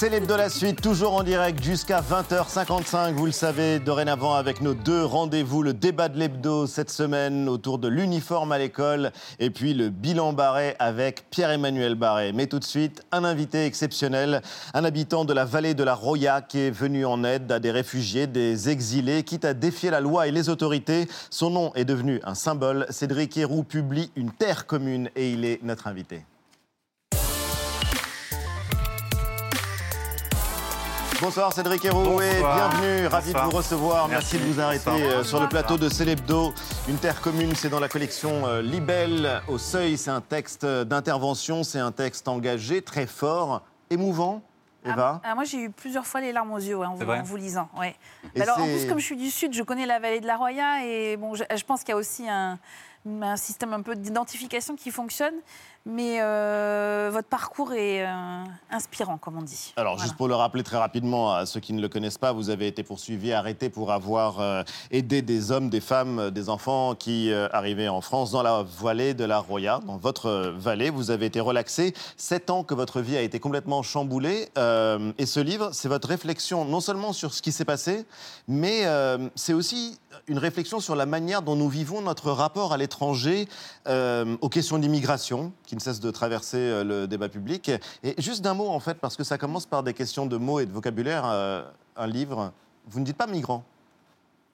C'est de la suite, toujours en direct jusqu'à 20h55. Vous le savez, dorénavant avec nos deux rendez-vous, le débat de l'hebdo cette semaine autour de l'uniforme à l'école et puis le bilan Barré avec Pierre-Emmanuel Barré. Mais tout de suite, un invité exceptionnel, un habitant de la vallée de la Roya qui est venu en aide à des réfugiés, des exilés, quitte à défier la loi et les autorités. Son nom est devenu un symbole. Cédric Héroux publie Une terre commune et il est notre invité. Bonsoir Cédric Héroux et bienvenue, ravi de vous recevoir. Merci, de vous arrêter euh, sur le plateau de Célébdo. Une terre commune, c'est dans la collection euh, Libelle au Seuil. C'est un texte d'intervention, c'est un texte engagé, très fort, émouvant. Ah, Eva ah, Moi, j'ai eu plusieurs fois les larmes aux yeux en, vous, lisant. Ouais. Alors, en plus, comme je suis du Sud, je connais la vallée de la Roya et bon, je pense qu'il y a aussi un, un système un peu d'identification qui fonctionne. Mais euh, votre parcours est euh, inspirant, comme on dit. Alors, juste pour le rappeler très rapidement à ceux qui ne le connaissent pas, vous avez été poursuivi, arrêté pour avoir euh, aidé des hommes, des femmes, des enfants qui arrivaient en France dans la vallée de la Roya, dans votre vallée. Vous avez été relaxé. Sept ans que votre vie a été complètement chamboulée. et ce livre, c'est votre réflexion non seulement sur ce qui s'est passé, mais c'est aussi une réflexion sur la manière dont nous vivons notre rapport à l'étranger, aux questions d'immigration, qui ne cessent de traverser euh, le débat public. Et juste d'un mot, en fait, parce que ça commence par des questions de mots et de vocabulaire, euh, un livre, vous ne dites pas migrant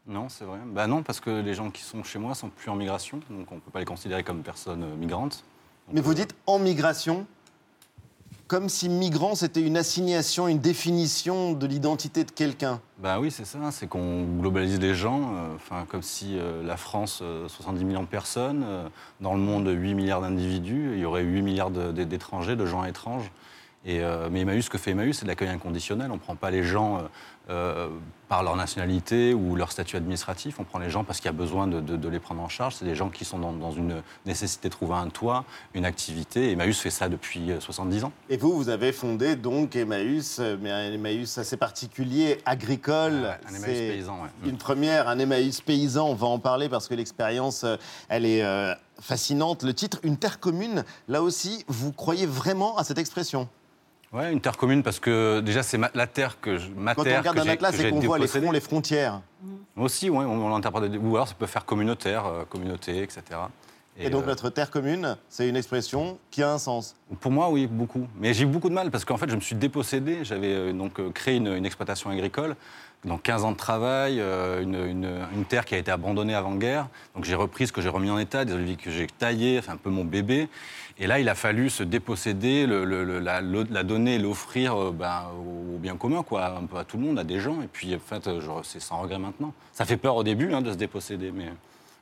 non, c'est vrai. Bah non, parce que les gens qui sont chez moi sont plus en migration, donc on ne peut pas les considérer comme personnes migrantes. Mais vous dites en migration comme si migrant, c'était une assignation, une définition de l'identité de quelqu'un. Ben oui, c'est ça, c'est qu'on globalise les gens, euh, enfin, comme si euh, la France, 70 euh, millions de personnes, dans le monde, 8 milliards d'individus, il y aurait 8 milliards d'étrangers, de gens étranges. Et, mais Emmaüs, ce que fait Emmaüs, c'est l'accueil inconditionnel. On ne prend pas les gens euh, par leur nationalité ou leur statut administratif. On prend les gens parce qu'il y a besoin de, les prendre en charge. C'est des gens qui sont dans, une nécessité de trouver un toit, une activité. Emmaüs fait ça depuis 70 euh, ans. Et vous, vous avez fondé donc Emmaüs, euh, mais un Emmaüs assez particulier, agricole. un Emmaüs paysan, oui. Une première, un Emmaüs paysan. On va en parler parce que l'expérience, elle est fascinante. Le titre, Une terre commune, là aussi, vous croyez vraiment à cette expression? Ouais, une terre commune parce que déjà c'est la terre que je, ma Quand terre on regarde un atlas et qu'on voit les les frontières. Aussi, oui, on, l'interprète. Ou alors ça peut faire communautaire, euh, communauté, etc. Et, donc euh, notre terre commune, c'est une expression qui a un sens Pour moi, oui, beaucoup. Mais j'ai eu beaucoup de mal parce qu'en fait, je me suis dépossédé. J'avais euh, donc créé une, une, exploitation agricole. Dans 15 ans de travail, une, une, terre qui a été abandonnée avant-guerre. Donc j'ai repris ce que j'ai remis en état, des oliviers que j'ai taillés, un peu mon bébé. Et là, il a fallu se déposséder, la, donner, l'offrir euh, ben, au, bien commun, quoi, un peu à tout le monde, à des gens. Et puis, en fait, c'est sans regret maintenant. Ça fait peur au début hein, de se déposséder, mais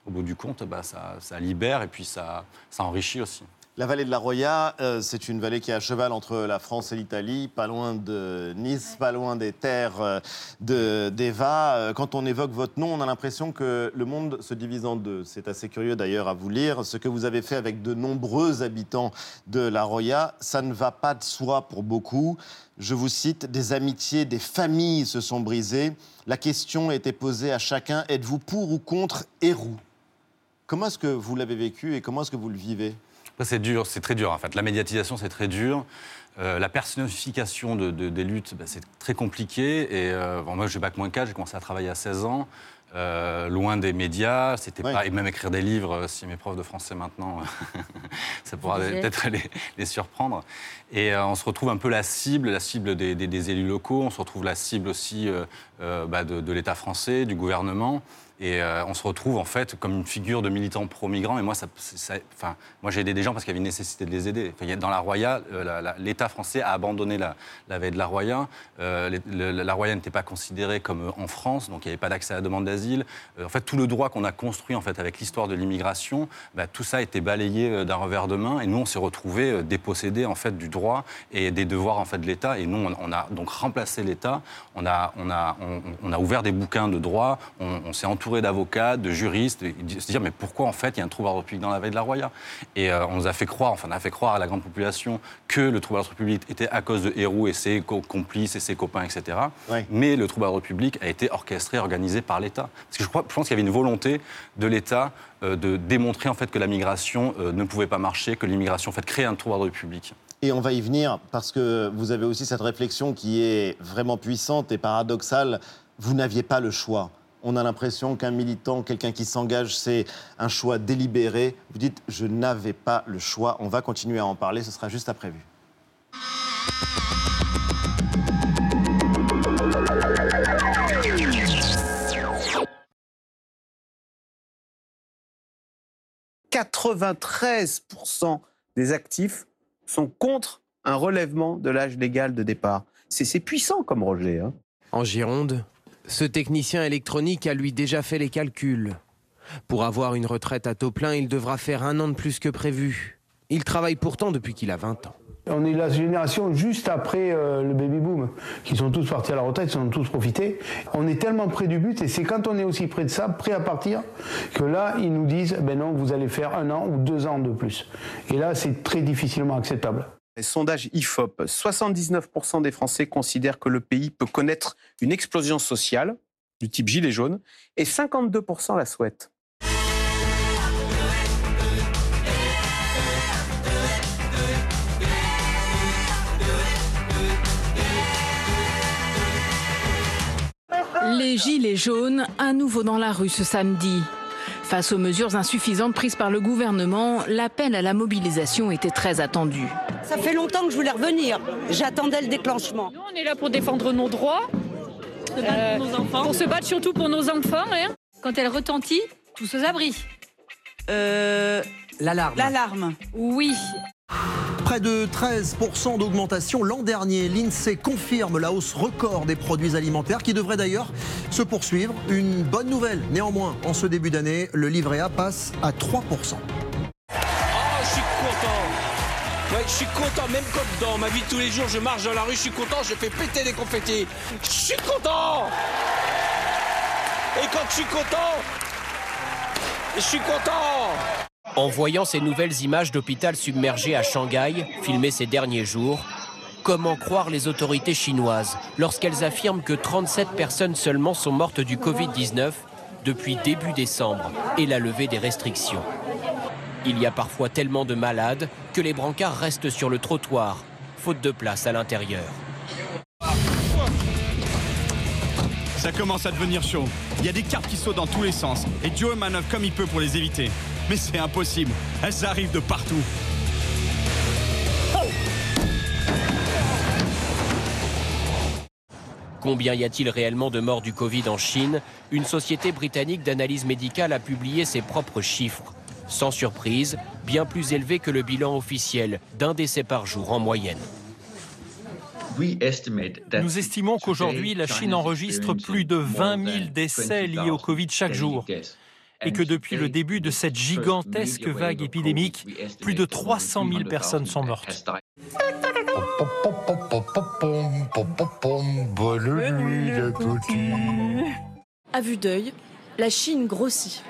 au bout du compte, bah, ça, libère et puis ça enrichit aussi. La vallée de la Roya, euh, c'est une vallée qui est à cheval entre la France et l'Italie, pas loin de Nice, pas loin des terres euh, d'Eva. Euh, quand on évoque votre nom, on a l'impression que le monde se divise en deux. C'est assez curieux d'ailleurs à vous lire. Ce que vous avez fait avec de nombreux habitants de la Roya, ça ne va pas de soi pour beaucoup. Je vous cite, des amitiés, des familles se sont brisées. La question était posée à chacun, êtes-vous pour ou contre Héroux? Comment est-ce que vous l'avez vécu et comment est-ce que vous le vivez? C'est dur, c'est très dur en fait. La médiatisation, c'est très dur. Euh, la personnification de, des luttes, bah, c'est très compliqué. Et euh, moi, j'ai bac moins 4, j'ai commencé à travailler à 16 ans. Euh, loin des médias, c'était pas et même écrire des livres. Si mes profs de français maintenant, ça pourra peut-être les, surprendre. Et on se retrouve un peu la cible, la cible des, élus locaux. On se retrouve la cible aussi bah, de, de l'État français, du gouvernement. Et euh, on se retrouve en fait comme une figure de militant pro-migrant. Et moi, moi j'ai aidé des gens parce qu'il y avait une nécessité de les aider. dans la Roya, euh, l'État français a abandonné la, la veille de la Roya. Euh, la Roya n'était pas considérée comme en France, donc il n'y avait pas d'accès à la demande d'asile. en fait, tout le droit qu'on a construit en fait avec l'histoire de l'immigration, bah, tout ça a été balayé d'un revers de main. Et nous, on s'est retrouvés dépossédés en fait du droit et des devoirs en fait de l'État. Et nous, on, a donc remplacé l'État. On a, on a, on, a ouvert des bouquins de droit. On, s'est entouré d'avocats, de juristes, et se dire mais pourquoi en fait il y a un trouble à l'ordre public dans la veille de la Roya? Et euh, on nous a fait croire, enfin on a fait croire à la grande population que le trouble à l'ordre public était à cause de Héroux et ses complices et ses copains, etc. Mais le trouble à l'ordre public a été orchestré, organisé par l'État. Parce que je, crois, je pense qu'il y avait une volonté de l'État euh, de démontrer en fait que la migration euh, ne pouvait pas marcher, que l'immigration en fait créait un trouble à l'ordre public. Et on va y venir parce que vous avez aussi cette réflexion qui est vraiment puissante et paradoxale. Vous n'aviez pas le choix. On a l'impression qu'un militant, quelqu'un qui s'engage, c'est un choix délibéré. Vous dites, je n'avais pas le choix. On va continuer à en parler. Ce sera juste après vu. 93% des actifs sont contre un relèvement de l'âge légal de départ. C'est puissant comme Roger. Hein. En Gironde, ce technicien électronique a lui déjà fait les calculs. Pour avoir une retraite à taux plein, il devra faire un an de plus que prévu. Il travaille pourtant depuis qu'il a 20 ans. On est la génération juste après euh, le baby boom, qui sont tous partis à la retraite, ils ont tous profité. On est tellement près du but, et c'est quand on est aussi près de ça, prêt à partir, que là, ils nous disent, ben non, vous allez faire un an ou deux ans de plus. Et là, c'est très difficilement acceptable. Sondage IFOP, 79% des Français considèrent que le pays peut connaître une explosion sociale du type gilet jaune, et 52% la souhaitent. Les gilets jaunes, à nouveau dans la rue ce samedi. Face aux mesures insuffisantes prises par le gouvernement, l'appel à la mobilisation était très attendu. Ça fait longtemps que je voulais revenir. J'attendais le déclenchement. Nous, on est là pour défendre nos droits, euh, nos enfants. pour se battre surtout pour nos enfants. Hein. Quand elle retentit, tous aux abris. Euh, L'alarme. L'alarme. Oui. Près de 13% d'augmentation l'an dernier. L'INSEE confirme la hausse record des produits alimentaires qui devrait d'ailleurs se poursuivre. Une bonne nouvelle néanmoins en ce début d'année, le livret A passe à 3%. Oh, je suis content. je suis content, même comme dans ma vie de tous les jours, je marche dans la rue, je suis content, je fais péter des confettis. Je suis content Et quand je suis content, je suis content en voyant ces nouvelles images d'hôpital submergé à Shanghai, filmées ces derniers jours, comment croire les autorités chinoises lorsqu'elles affirment que 37 personnes seulement sont mortes du Covid-19 depuis début décembre et la levée des restrictions? Il y a parfois tellement de malades que les brancards restent sur le trottoir, faute de place à l'intérieur. Ça commence à devenir chaud. Il y a des cartes qui sautent dans tous les sens et Joe manœuvre comme il peut pour les éviter. Mais c'est impossible. Elles arrivent de partout. Combien y a-t-il réellement de morts du Covid en Chine? Une société britannique d'analyse médicale a publié ses propres chiffres. Sans surprise, bien plus élevé que le bilan officiel d'un décès par jour en moyenne. Nous estimons qu'aujourd'hui, la Chine enregistre plus de 20 000 décès liés au Covid chaque jour et que depuis le début de cette gigantesque vague épidémique, plus de 300 000 personnes sont mortes. À vue d'œil, la Chine grossit.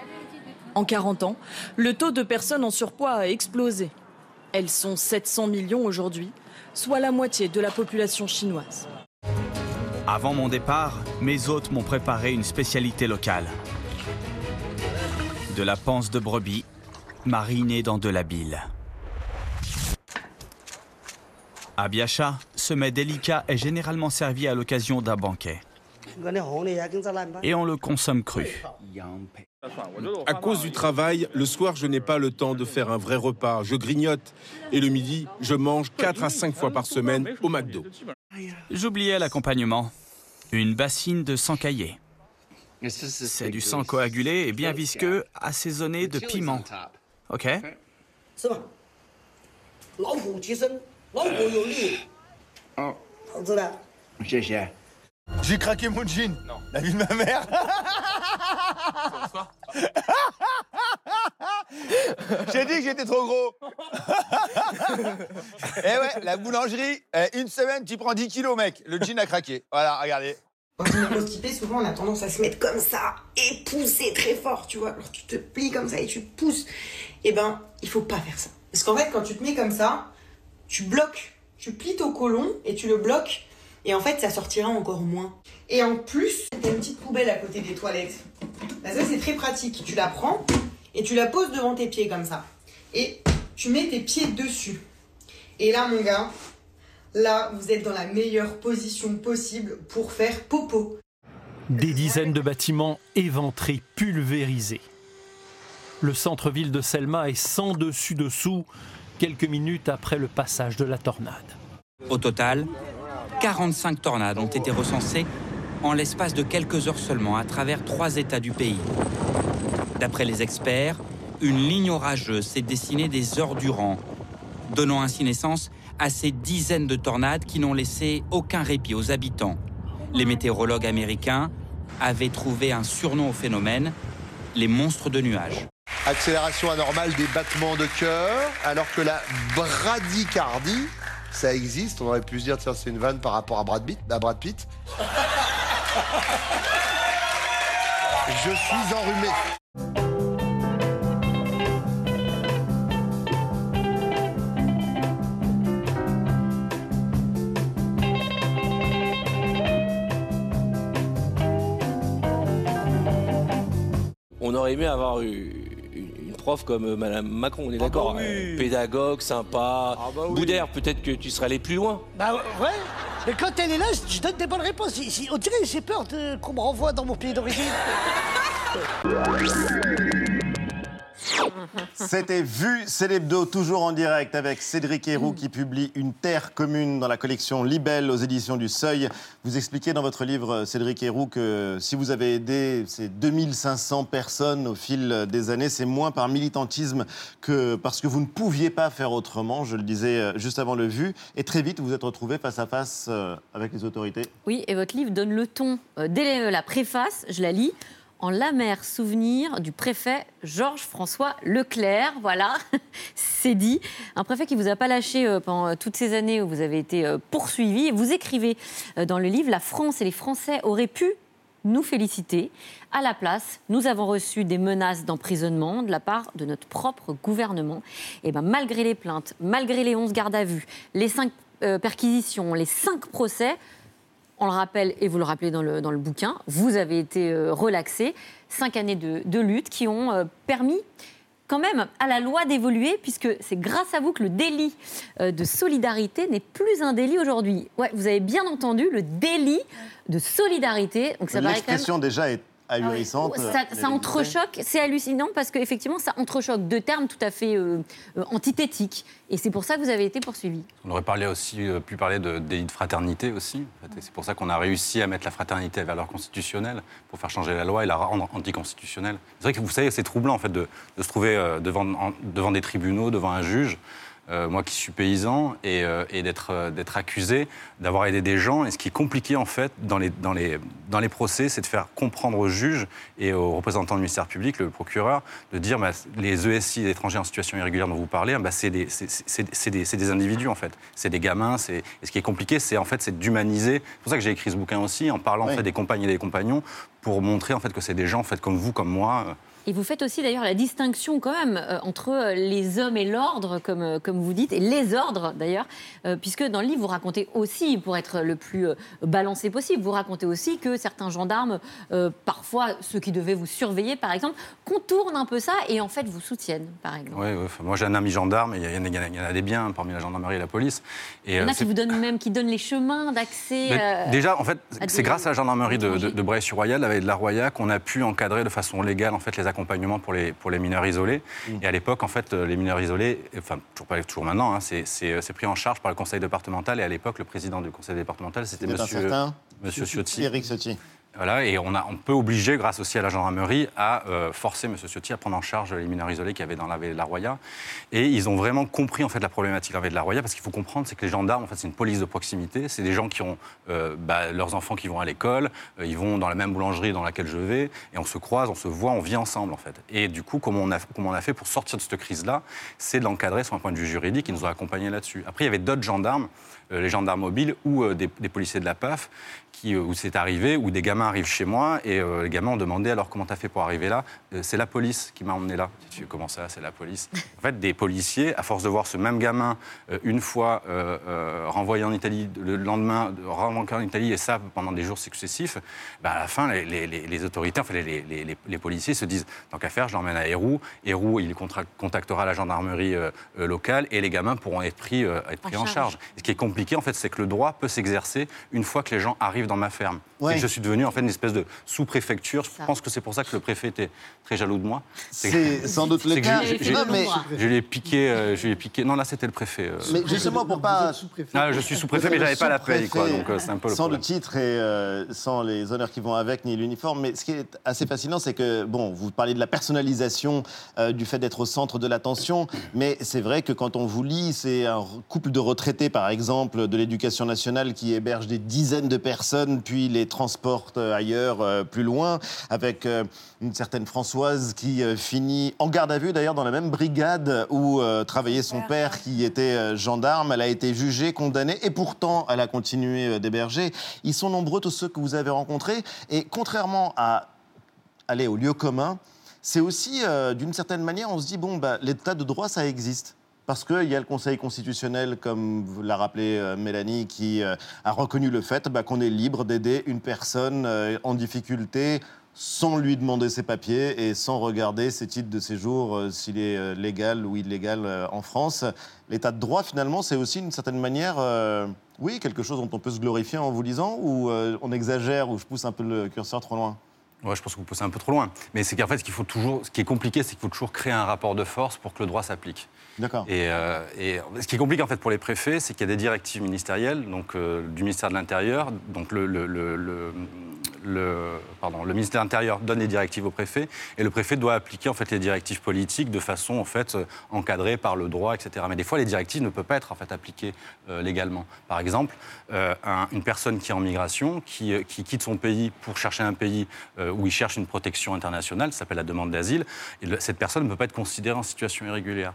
En 40 ans, le taux de personnes en surpoids a explosé. Elles sont 700 millions aujourd'hui, soit la moitié de la population chinoise. Avant mon départ, mes hôtes m'ont préparé une spécialité locale de la panse de brebis marinée dans de la bile. À Biacha, ce mets délicat est généralement servi à l'occasion d'un banquet. Et on le consomme cru. À cause du travail, le soir, je n'ai pas le temps de faire un vrai repas. Je grignote. Et le midi, je mange 4 à 5 fois par semaine au McDo. J'oubliais l'accompagnement. Une bassine de sang caillé. C'est du sang coagulé et bien visqueux, assaisonné de piment. Ok J'ai craqué mon jean. Non. La vie de ma mère. J'ai dit que j'étais trop gros. Eh ouais, la boulangerie, eh, une semaine, tu prends 10 kilos, mec. Le jean a craqué. Voilà, regardez. Quand on est souvent on a tendance à se mettre comme ça et pousser très fort, tu vois. Alors tu te plies comme ça et tu pousses. Eh ben, il faut pas faire ça. Parce qu'en fait, quand tu te mets comme ça, tu bloques, tu plies ton côlon et tu le bloques. Et en fait, ça sortira encore moins. Et en plus, t'as une petite poubelle à côté des toilettes. Ça, c'est très pratique. Tu la prends et tu la poses devant tes pieds comme ça. Et tu mets tes pieds dessus. Et là, mon gars, là, vous êtes dans la meilleure position possible pour faire popo. Des dizaines de bâtiments éventrés, pulvérisés. Le centre-ville de Selma est sans dessus-dessous quelques minutes après le passage de la tornade. Au total, 45 tornades ont été recensées en l'espace de quelques heures seulement à travers trois États du pays. D'après les experts, une ligne orageuse s'est dessinée des heures durant, donnant ainsi naissance à ces dizaines de tornades qui n'ont laissé aucun répit aux habitants. Les météorologues américains avaient trouvé un surnom au phénomène, les monstres de nuages. Accélération anormale des battements de cœur, alors que la bradycardie, ça existe. On aurait pu se dire, tiens, c'est une vanne par rapport à Brad Pitt. À Brad Pitt. Je suis enrhumé. On aurait aimé avoir eu une prof comme euh, Madame Macron, on est d'accord bah oui. euh, Pédagogue, sympa. Ah bah oui. Boudère, peut-être que tu serais allé plus loin. Bah ouais, mais quand elle est là, je donne des bonnes réponses. On dirait que j'ai peur de- qu'on me renvoie dans mon pays d'origine. C'était Vu, c'est l'hebdo, toujours en direct avec Cédric Héroux qui publie Une terre commune dans la collection Libelle aux éditions du Seuil. Vous expliquez dans votre livre, Cédric Héroux, que si vous avez aidé ces 2500 personnes au fil des années, c'est moins par militantisme que parce que vous ne pouviez pas faire autrement, je le disais euh, juste avant le Vu, et très vite vous vous êtes retrouvé face à face euh, avec les autorités. Oui, et votre livre donne le ton. Euh, dès la préface, je la lis. En l'amère souvenir du préfet Georges-François Leclerc. Voilà, c'est dit. Un préfet qui vous a pas lâché euh, pendant euh, toutes ces années où vous avez été euh, poursuivi. Vous écrivez dans le livre La France et les Français auraient pu nous féliciter. À la place, nous avons reçu des menaces d'emprisonnement de la part de notre propre gouvernement. Et ben, malgré les plaintes, malgré les 11 gardes à vue, les 5 perquisitions, les 5 procès, on le rappelle, et vous le rappelez dans le, dans le bouquin, vous avez été euh, relaxé. Cinq années de, lutte qui ont euh, permis quand même à la loi d'évoluer, puisque c'est grâce à vous que le délit euh, de solidarité n'est plus un délit aujourd'hui. Ouais, vous avez bien entendu, le délit de solidarité. Donc ça L'expression déjà ahurissante. ça, euh, ça entrechoque, c'est hallucinant parce qu'effectivement, ça entrechoque deux termes tout à fait euh, euh, antithétiques. Et c'est pour ça que vous avez été poursuivi. On aurait parlé aussi, euh, pu parler de délit de fraternité aussi. en fait. Et c'est pour ça qu'on a réussi à mettre la fraternité à valeur constitutionnelle pour faire changer la loi et la rendre anticonstitutionnelle. C'est vrai que vous savez, c'est troublant en fait de, de se trouver euh, devant, en- devant des tribunaux, devant un juge. Euh, moi qui suis paysan et, euh, et d'être euh, d'être accusé d'avoir aidé des gens. Et ce qui est compliqué en fait dans les, dans les, dans les procès, c'est de faire comprendre aux juges et aux représentants du ministère public, le procureur, de dire bah, les ESI, les étrangers en situation irrégulière dont vous parlez, bah, c'est des, c'est- des, c'est des individus en fait. C'est des gamins. c'est- Et ce qui est compliqué, c'est en fait c'est d'humaniser. C'est pour ça que j'ai écrit ce bouquin aussi, en parlant en fait, des compagnes et des compagnons, pour montrer en fait que c'est des gens en fait, comme vous, comme moi. Et vous faites aussi d'ailleurs la distinction quand même euh, entre euh, les hommes et l'ordre, comme, euh, comme vous dites, et les ordres d'ailleurs, euh, puisque dans le livre vous racontez aussi, pour être le plus euh, balancé possible, vous racontez aussi que certains gendarmes, parfois ceux qui devaient vous surveiller par exemple, contournent un peu ça et en fait vous soutiennent par exemple. Ouais, enfin, moi j'ai un ami gendarme, et il y, en a- des biens parmi la gendarmerie et la police. Et, Il y en a qui vous donnent même, qui donnent les chemins d'accès. Déjà, en fait, c'est grâce à la gendarmerie de, de, de Bray-sur-Royal, la veille de la Roya, qu'on a pu encadrer de façon légale en fait, les accompagnements pour les, pour les mineurs isolés. Et à l'époque, en fait, euh, les mineurs isolés, enfin, toujours, pas, toujours maintenant, hein, c'est- c'est euh, c'est pris en charge par le conseil départemental. Et à l'époque, le président du conseil départemental, c'était monsieur, monsieur Ciotti. Éric Ciotti. Voilà, et on, a, on peut obliger, grâce aussi à la gendarmerie, à euh, forcer M. Ciotti à prendre en charge les mineurs isolés qu'il y avait dans la vallée de la Roya. Et ils ont vraiment compris en fait la problématique de la vallée de la Roya, parce qu'il faut comprendre, c'est que les gendarmes, en fait, c'est une police de proximité. C'est des gens qui ont euh, bah, leurs enfants qui vont à l'école, euh, ils vont dans la même boulangerie dans laquelle je vais, et on se croise, on se voit, on vit ensemble en fait. Et du coup, comment on a, comment on a fait pour sortir de cette crise-là, c'est de l'encadrer sur un point de vue juridique. Ils nous ont accompagnés là-dessus. Après, il y avait d'autres gendarmes, les gendarmes mobiles ou euh, des, des policiers de la PAF, qui, où c'est arrivé, où des gamins arrivent chez moi et les gamins ont demandé alors comment t'as fait pour arriver là C'est la police qui m'a emmené là. Tu comment ça C'est la police? En fait, des policiers, à force de voir ce même gamin une fois renvoyé en Italie, le lendemain renvoyé en Italie et ça pendant des jours successifs, bah, à la fin, les, autorités, enfin les, policiers se disent tant qu'à faire, je l'emmène à Héroux. Héroux, il contactera la gendarmerie locale et les gamins pourront être pris, être pris en, charge. ce qui est compliqué, en fait, c'est que le droit peut s'exercer une fois que les gens arrivent dans ma ferme. Et je suis devenu en fait une espèce de sous-préfecture. Je pense que c'est pour ça que le préfet était très jaloux de moi. C'est sans doute le cas. Je lui ai piqué, euh, je lui ai piqué. Non, là c'était le préfet. Euh. Mais justement pour pas. Ah, je suis sous-préfet, mais j'avais pas la paye, quoi. Donc euh, c'est un peu le Sans le titre et sans les honneurs qui vont avec, ni l'uniforme. Mais ce qui est assez fascinant, c'est que bon, vous parlez de la personnalisation, du fait d'être au centre de l'attention, mais c'est vrai que quand on vous lit, c'est un couple de retraités, par exemple, de l'éducation nationale qui héberge des dizaines de personnes, puis les transporte ailleurs, euh, plus loin, avec euh, une certaine Françoise qui euh, finit en garde à vue, d'ailleurs, dans la même brigade où travaillait son père, qui était gendarme. Elle a été jugée, condamnée, et pourtant, elle a continué d'héberger. Ils sont nombreux, tous ceux que vous avez rencontrés, et contrairement à aller au lieu commun, c'est aussi, d'une certaine manière, on se dit, bon, bah, l'état de droit, ça existe. Parce qu'il y a le Conseil constitutionnel, comme l'a rappelé euh, Mélanie, qui euh, a reconnu le fait bah, qu'on est libre d'aider une personne euh, en difficulté sans lui demander ses papiers et sans regarder ses titres de séjour, s'il est légal ou illégal en France. L'état de droit, finalement, c'est aussi d'une certaine manière, oui, quelque chose dont on peut se glorifier en vous lisant, ou on exagère, ou je pousse un peu le curseur trop loin? Ouais, je pense que vous poussez un peu trop loin. Mais c'est qu'en fait, ce, qu'il faut toujours, ce qui est compliqué, c'est qu'il faut toujours créer un rapport de force pour que le droit s'applique. D'accord. Et, euh, et, ce qui est compliqué en fait pour les préfets, c'est qu'il y a des directives ministérielles, donc euh, du ministère de l'Intérieur, donc le, ministère de l'Intérieur donne les directives au préfet, et le préfet doit appliquer en fait les directives politiques de façon en fait euh, encadrée par le droit, etc. Mais des fois, les directives ne peuvent pas être en fait appliquées légalement. Par exemple, une personne qui est en migration, qui, qui, quitte son pays pour chercher un pays où il cherche une protection internationale, ça s'appelle la demande d'asile, et cette personne ne peut pas être considérée en situation irrégulière.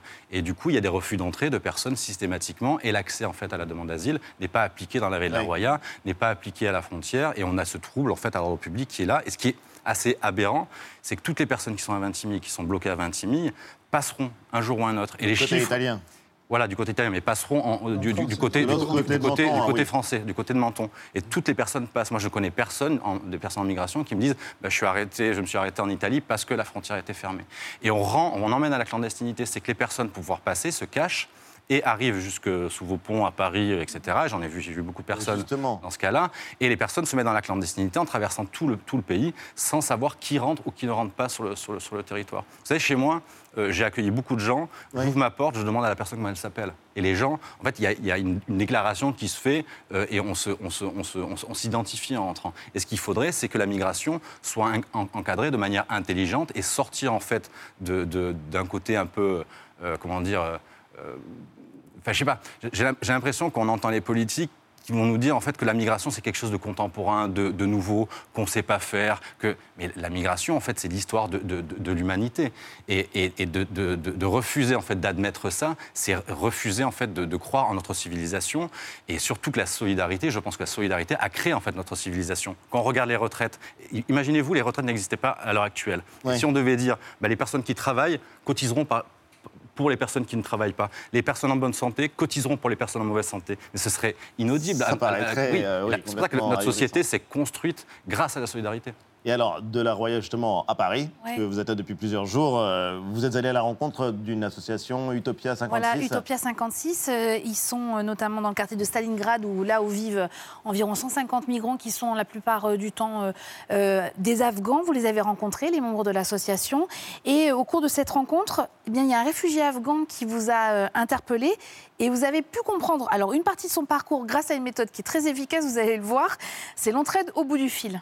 Du coup, il y a des refus d'entrée de personnes systématiquement et l'accès en fait à la demande d'asile n'est pas appliqué dans la ville de la Roya, n'est pas appliqué à la frontière et on a ce trouble en fait à l'ordre public qui est là. Et ce qui est assez aberrant, c'est que toutes les personnes qui sont à Vintimille, qui sont bloquées à Vintimille, passeront un jour ou un autre. Et les chiffres, italien voilà, du côté italien, mais passeront du, côté, du, côté, français, du côté de Menton. Et toutes les personnes passent. Moi, je connais personne, des personnes en migration, qui me disent bah, je, suis arrêté, je me suis arrêté en Italie parce que la frontière était fermée. Et on, rend, on emmène à la clandestinité. C'est que les personnes, pour pouvoir passer, se cachent et arrivent jusque sous vos ponts à Paris, etc. J'en ai vu, j'ai vu beaucoup de personnes dans ce cas-là. Et les personnes se mettent dans la clandestinité en traversant tout le, tout le pays sans savoir qui rentre ou qui ne rentre pas sur le, sur le, territoire. Vous savez, chez moi, euh, j'ai accueilli beaucoup de gens. J'ouvre ma porte, je demande à la personne comment elle s'appelle. Et les gens, en fait, il y, a, une, déclaration qui se fait euh, et on, se, on, se, on, s'identifie en entrant. Et ce qu'il faudrait, c'est que la migration soit encadrée de manière intelligente et sortir en fait d'un de, d'un côté un peu, euh, comment dire, Enfin, je sais pas. J'ai l'impression qu'on entend les politiques qui vont nous dire en fait que la migration c'est quelque chose de contemporain, de, nouveau, qu'on ne sait pas faire. Que... Mais la migration en fait c'est l'histoire de, de l'humanité et, et, de, refuser en fait d'admettre ça, c'est refuser en fait de, croire en notre civilisation et surtout que la solidarité, je pense que la solidarité a créé en fait notre civilisation. Quand on regarde les retraites, imaginez-vous les retraites n'existaient pas à l'heure actuelle. Si on devait dire bah, les personnes qui travaillent cotiseront par pour les personnes qui ne travaillent pas. Les personnes en bonne santé cotiseront pour les personnes en mauvaise santé. Mais ce serait inaudible. Ça paraîtrait, euh, c'est pour ça que notre société s'est construite grâce à la solidarité. Et alors, de la Royale justement à Paris, que vous êtes là depuis plusieurs jours, euh, vous êtes allé à la rencontre d'une association Utopia 56 Voilà, Utopia 56, euh, ils sont euh, notamment dans le quartier de Stalingrad, où là où vivent environ 150 migrants qui sont la plupart du temps des Afghans. Vous les avez rencontrés, les membres de l'association. Et au cours de cette rencontre, eh bien, il y a un réfugié afghan qui vous a interpellé et vous avez pu comprendre, alors une partie de son parcours grâce à une méthode qui est très efficace, vous allez le voir, c'est l'entraide au bout du fil.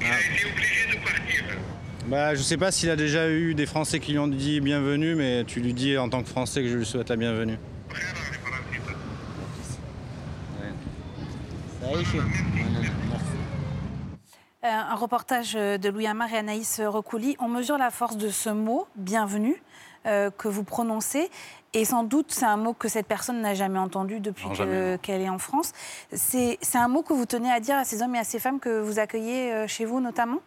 Il a été obligé de partir. Bah, je sais pas s'il a déjà eu des Français qui lui ont dit bienvenue, mais tu lui dis en tant que Français que je lui souhaite la bienvenue. Euh, un reportage de Louis Amar et Anaïs Recouli. On mesure la force de ce mot, bienvenue, euh, que vous prononcez. Et sans doute, c'est un mot que cette personne n'a jamais entendu depuis qu'elle est en France. C'est un mot que vous tenez à dire à ces hommes et à ces femmes que vous accueillez euh, chez vous, notamment?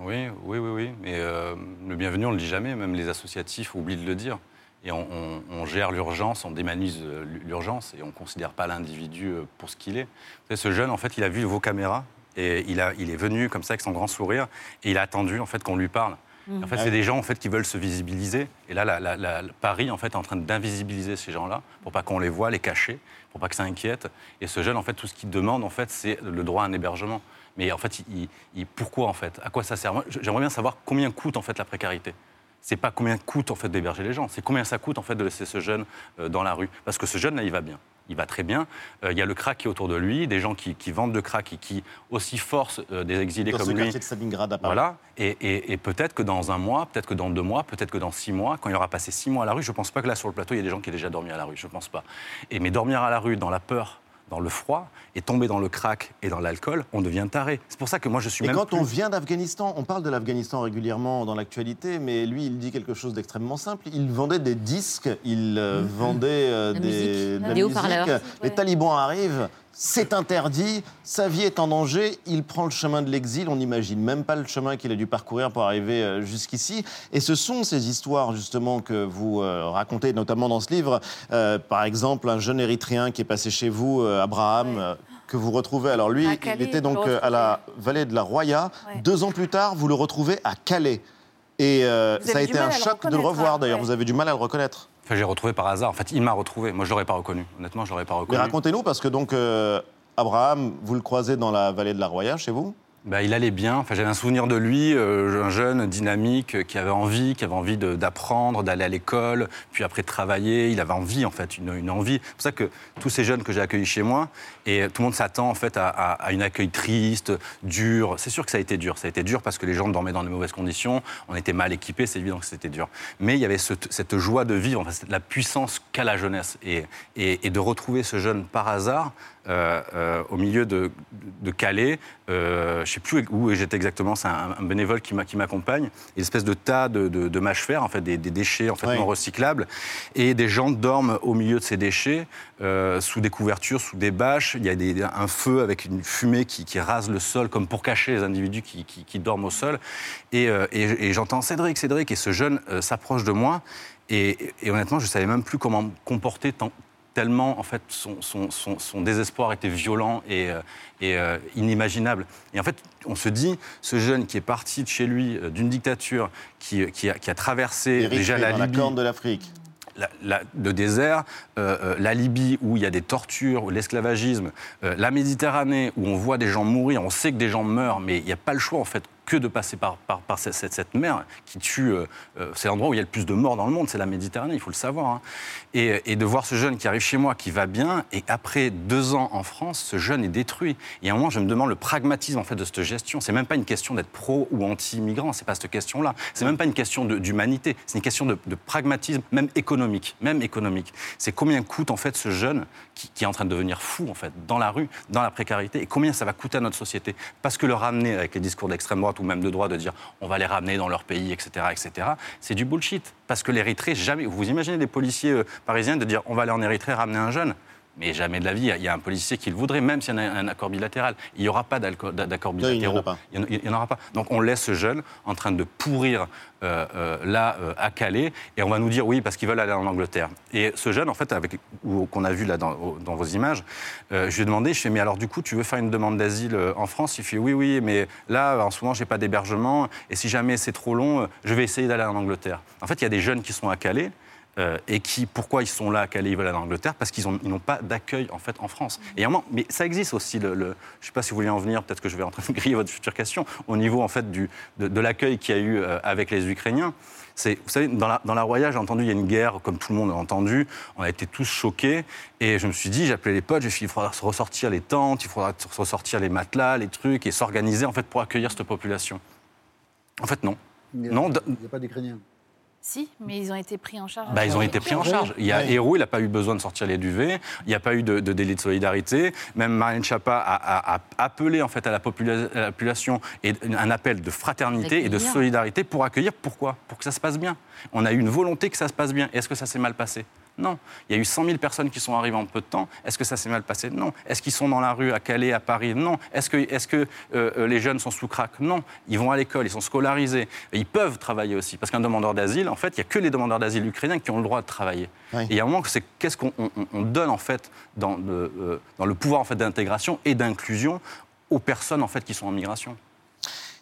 Oui, oui, oui, oui. Mais euh, le bienvenu, on ne le dit jamais. Même les associatifs oublient de le dire. Et on, on- on gère l'urgence, on démanise euh, l'urgence et on ne considère pas l'individu pour ce qu'il est. Savez, ce jeune, en fait, il a vu vos caméras et il, a, il est venu comme ça avec son grand sourire et il a attendu en fait qu'on lui parle. Mhm. En fait, Ah c'est oui. des gens en fait qui veulent se visibiliser. Et là, la- la- la- la- Paris en fait est en train d'invisibiliser ces gens-là pour pas qu'on les voit, les cacher, pour pas que ça inquiète. Et ce jeune, en fait, tout ce qu'il demande en fait, c'est le droit à un hébergement. Mais en fait, il, il- pourquoi en fait? À quoi ça sert? J'aimerais bien savoir combien coûte en fait la précarité. C'est pas combien coûte en fait d'héberger les gens, c'est combien ça coûte en fait de laisser ce jeune euh, dans la rue. Parce que ce jeune là, il va bien. Il va très bien. Euh, Il y a le crack qui est autour de lui, des gens qui, qui vendent de crack et qui aussi forcent euh, des exilés Dans comme ce lui. de Stalingrad à Paris. Voilà. Et, et- et peut-être que dans un mois, peut-être que dans deux mois, peut-être que dans six mois, quand il aura passé six mois à la rue, je ne pense pas que là sur le plateau, il y a des gens qui aient déjà dormi à la rue. Je ne pense pas. Et mais dormir à la rue, dans la peur, dans le froid, et tomber dans le crack et dans l'alcool, on devient taré. C'est pour ça que moi je suis Et même quand plus- on vient d'Afghanistan, on parle de l'Afghanistan régulièrement dans l'actualité, mais lui, il dit quelque chose d'extrêmement simple. Il vendait des disques, il euh, vendait euh, La des, musique, de la des haut-parleurs. musique. Les Ouais. talibans arrivent, c'est interdit, sa vie est en danger, il prend le chemin de l'exil, on n'imagine même pas le chemin qu'il a dû parcourir pour arriver euh, jusqu'ici. Et ce sont ces histoires justement que vous euh, racontez, notamment dans ce livre. Euh, par exemple, un jeune Érythréen qui est passé chez vous, Abraham. que vous retrouvez. Alors lui, il était donc à la vallée de la Roya. Ouais. Deux ans plus tard, vous le retrouvez à Calais. Et euh, ça a été un choc de le revoir hein, d'ailleurs. ouais. Vous avez du mal à le reconnaître. Enfin, j'ai retrouvé par hasard. En fait, il m'a retrouvé. Moi, je l'aurais pas reconnu. Honnêtement, je l'aurais pas Mais reconnu. racontez-nous, parce que donc euh, Abraham, vous le croisez dans la vallée de la Roya chez vous? Bah, il allait bien. Enfin, j'avais un souvenir de lui, euh, un jeune dynamique euh, qui avait envie, qui avait envie d'apprendre, d'aller à l'école, puis après de travailler. Il avait envie, en fait, une, une envie. C'est pour ça que tous ces jeunes que j'ai accueillis chez moi, et tout le monde s'attend en fait à, à, à une accueil triste, dur. C'est sûr que ça a été dur. Ça a été dur parce que les gens dormaient dans de mauvaises conditions. On était mal équipés, c'est évident que c'était dur. Mais il y avait ce- cette joie de vivre, enfin, la puissance qu'a la jeunesse, et, et- et de retrouver ce jeune par hasard. euh, euh, au milieu de, de Calais, euh, je ne sais plus où j'étais exactement, c'est un, un bénévole qui m'a- qui m'accompagne, une espèce de tas de, de, de mâches fer, en fait, des, des déchets en fait, Oui. non recyclables, et des gens dorment au milieu de ces déchets, sous des couvertures, sous des bâches, il y a des- un feu avec une fumée qui, qui rase le sol, comme pour cacher les individus qui, qui- qui dorment au sol, et, euh, et- et j'entends Cédric, Cédric, et ce jeune euh, s'approche de moi, et, et honnêtement, je ne savais même plus comment me comporter tant- tellement en fait son, son- son- son désespoir était violent et, euh, et, euh, inimaginable. Et en fait, on se dit, ce jeune qui est parti de chez lui d'une dictature, qui, qui a, qui a traversé déjà la dans la Libye, corne de l'Afrique. La- le désert, euh, euh, la Libye où il y a des tortures, l'esclavagisme, euh, la Méditerranée où on voit des gens mourir, on sait que des gens meurent, mais il n'y a pas le choix en fait que de passer par, cette, mer qui tue. euh, euh, c'est l'endroit où il y a le plus de morts dans le monde, c'est la Méditerranée, il faut le savoir. hein. Et, de voir ce jeune qui arrive chez moi, qui va bien, et après deux ans en France, ce jeune est détruit. Et à un moment, je me demande le pragmatisme en fait de cette gestion. C'est même pas une question d'être pro ou anti-migrant, c'est pas cette question-là. C'est même pas une question d'humanité, c'est une question de, de pragmatisme, même économique, même économique. C'est combien coûte en fait ce jeune qui, est en train de devenir fou en fait dans la rue, dans la précarité, et combien ça va coûter à notre société Parce que le ramener avec les discours d'extrême droite ou même de droite de dire on va les ramener dans leur pays, etc., etc. C'est du bullshit. Parce que l'Érythrée jamais. Vous imaginez des policiers euh, parisiens de dire on va aller en Érythrée ramener un jeune mais jamais de la vie, il y a- un policier qui le voudrait, même s'il y en a un accord bilatéral. Il n'y aura pas d'accord Non, il n'y en aura pas. Donc on laisse ce jeune en train de pourrir euh, euh, là euh, à Calais et on va nous dire oui parce qu'ils veulent aller en Angleterre. Et ce jeune, en fait, avec qu'on a vu là dans, vos images, je lui ai demandé, je fais mais alors du coup tu veux faire une demande d'asile en France? Il fait oui oui mais là en ce moment j'ai pas d'hébergement et si jamais c'est trop long, je vais essayer d'aller en Angleterre. En fait, il y a des jeunes qui sont à Calais. Euh, et qui, pourquoi ils sont là à Calais, ils veulent aller en Angleterre Parce qu'ils ont- ils n'ont pas d'accueil en fait en France. Et à un moment- mais ça existe aussi. Le, le- je ne sais pas si vous voulez en venir. Peut-être que je vais en train de griller votre future question au niveau en fait du, de, de l'accueil qu'il y a eu euh, avec les Ukrainiens. C'est, vous savez, dans la, dans la Roya, j'ai entendu, il y a une guerre, comme tout le monde a entendu. On a été tous choqués. Et je me suis dit, j'ai appelé les potes, j'ai dit, il faudra se ressortir les tentes, il faudra se ressortir les matelas, les trucs, et s'organiser en fait pour accueillir cette population. En fait, non. Non, d- Il n'y a pas d'Ukrainiens. Si, mais ils ont été pris en charge. bah, ils ont été pris en charge. Il y a Héroux, il n'a pas eu besoin de sortir les duvets. Il n'y a pas eu de, de délit de solidarité. Même Marlène Schiappa a, a- a appelé en fait à la, popula- à la population et un appel de fraternité et de solidarité pour accueillir. Pourquoi? Pour que ça se passe bien. On a eu une volonté que ça se passe bien. Est-ce que ça s'est mal passé? Non. Il y a eu 100 000 personnes qui sont arrivées en peu de temps. Est-ce que ça s'est mal passé? Non. Est-ce qu'ils sont dans la rue à Calais, à Paris? Non. Est-ce que, est que euh, euh, les jeunes sont sous crack? Non. Ils vont à l'école, ils sont scolarisés. Et ils peuvent travailler aussi. Parce qu'un demandeur d'asile, en fait, il n'y a que les demandeurs d'asile ukrainiens qui ont le droit de travailler. Et il y a un moment c'est qu'est-ce qu'on on- on donne en fait dans le, euh, dans le pouvoir en fait d'intégration et d'inclusion aux personnes en fait qui sont en migration.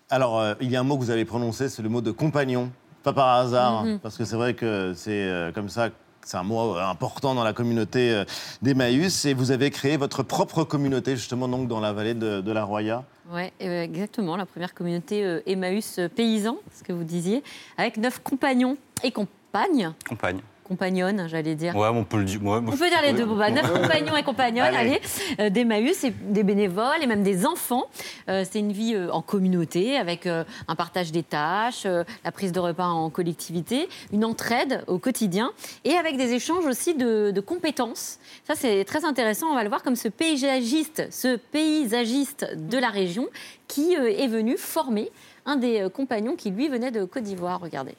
Alors, euh, il y a un mot que vous avez prononcé, c'est le mot de compagnon. Pas par hasard, Mhm. hein, parce que c'est vrai que c'est euh, comme ça, c'est un mot euh, important dans la communauté euh, d'Emmaüs. Et vous avez créé votre propre communauté, justement, donc, dans la vallée de, de la Roya. Oui, exactement. La première communauté euh, Emmaüs euh, paysan, ce que vous disiez, avec neuf compagnons et compagnes, Compagne. Compagnonnes, j'allais dire. Ouais, on peut le dire. ouais, On je- peut dire les deux. Bon, bah, neuf compagnons et compagnonnes, allez, Allez. euh, d'Emmaüs, et des bénévoles et même des enfants. Euh, c'est une vie euh, en communauté avec euh, un partage des tâches, la prise de repas en collectivité, une entraide au quotidien et avec des échanges aussi de, de compétences. Ça, c'est très intéressant. On va le voir comme ce paysagiste, ce paysagiste de la région qui est venu former un des compagnons qui, lui, venait de Côte d'Ivoire. Regardez.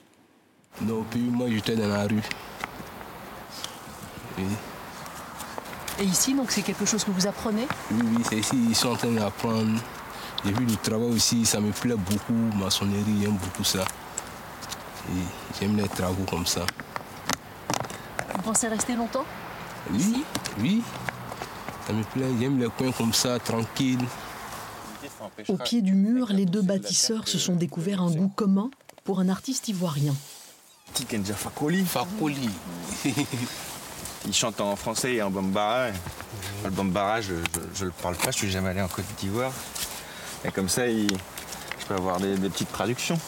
Non, puis moi j'étais dans la rue. Oui, Et ici, donc, c'est quelque chose que vous apprenez? Oui, oui, c'est ici, ils sont en train d'apprendre. J'ai vu le travail aussi, ça me plaît beaucoup, maçonnerie, j'aime beaucoup ça. Et j'aime les travaux comme ça. Vous pensez rester longtemps? Oui, oui, ça me plaît, j'aime les coins comme ça, tranquille. Au pied du mur, les deux bâtisseurs se sont découverts un goût commun pour un artiste ivoirien. Tikenja Fakoli. Fakoli. Il chante en français et en bambara. Le bambara, je, je, le parle pas, je suis jamais allé en Côte d'Ivoire. Et comme ça, il- je peux avoir des, des petites traductions.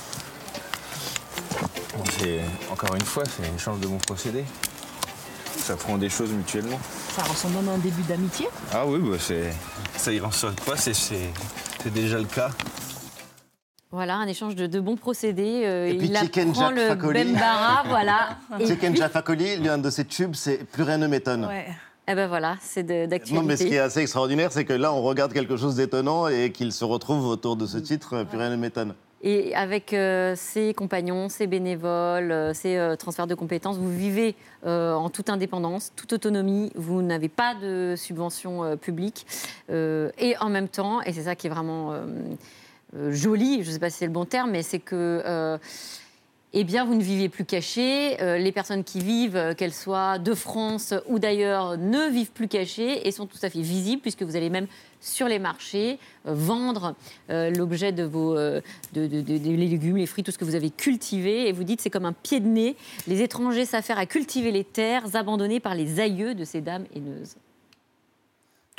C'est- encore une fois, c'est un échange de bons procédés. Ça prend des choses mutuellement. Ça ressemble même à un début d'amitié. Ah oui, bah c'est, ça y ressort pas, c'est, c'est, c'est déjà le cas. Voilà, un échange de, de bons procédés. Euh, Et puis il Chicken apprend Jack le. Bembara, voilà. Et Chicken puis- Jaffa Coli, l'un de ses tubes, c'est Plus rien ne m'étonne. Eh ben voilà, c'est d'actualité. Non, mais ce qui est assez extraordinaire, c'est que là, on regarde quelque chose d'étonnant et qu'il se retrouve autour de ce titre, Plus rien ne m'étonne. Et avec euh, ses compagnons, ses bénévoles, euh, ses euh, transferts de compétences, vous vivez euh, en toute indépendance, toute autonomie. Vous n'avez pas de subvention euh, publique. Euh, et en même temps, et c'est ça qui est vraiment euh, euh, joli, je ne sais pas si c'est le bon terme, mais c'est que. euh, eh bien, vous ne vivez plus cachés. Euh, les personnes qui vivent, qu'elles soient de France ou d'ailleurs, ne vivent plus cachées et sont tout à fait visibles puisque vous allez même sur les marchés vendre l'objet de vos de, légumes, les fruits, tout ce que vous avez cultivé. Et vous dites c'est comme un pied de nez. Les étrangers s'affairent à cultiver les terres abandonnées par les aïeux de ces dames haineuses.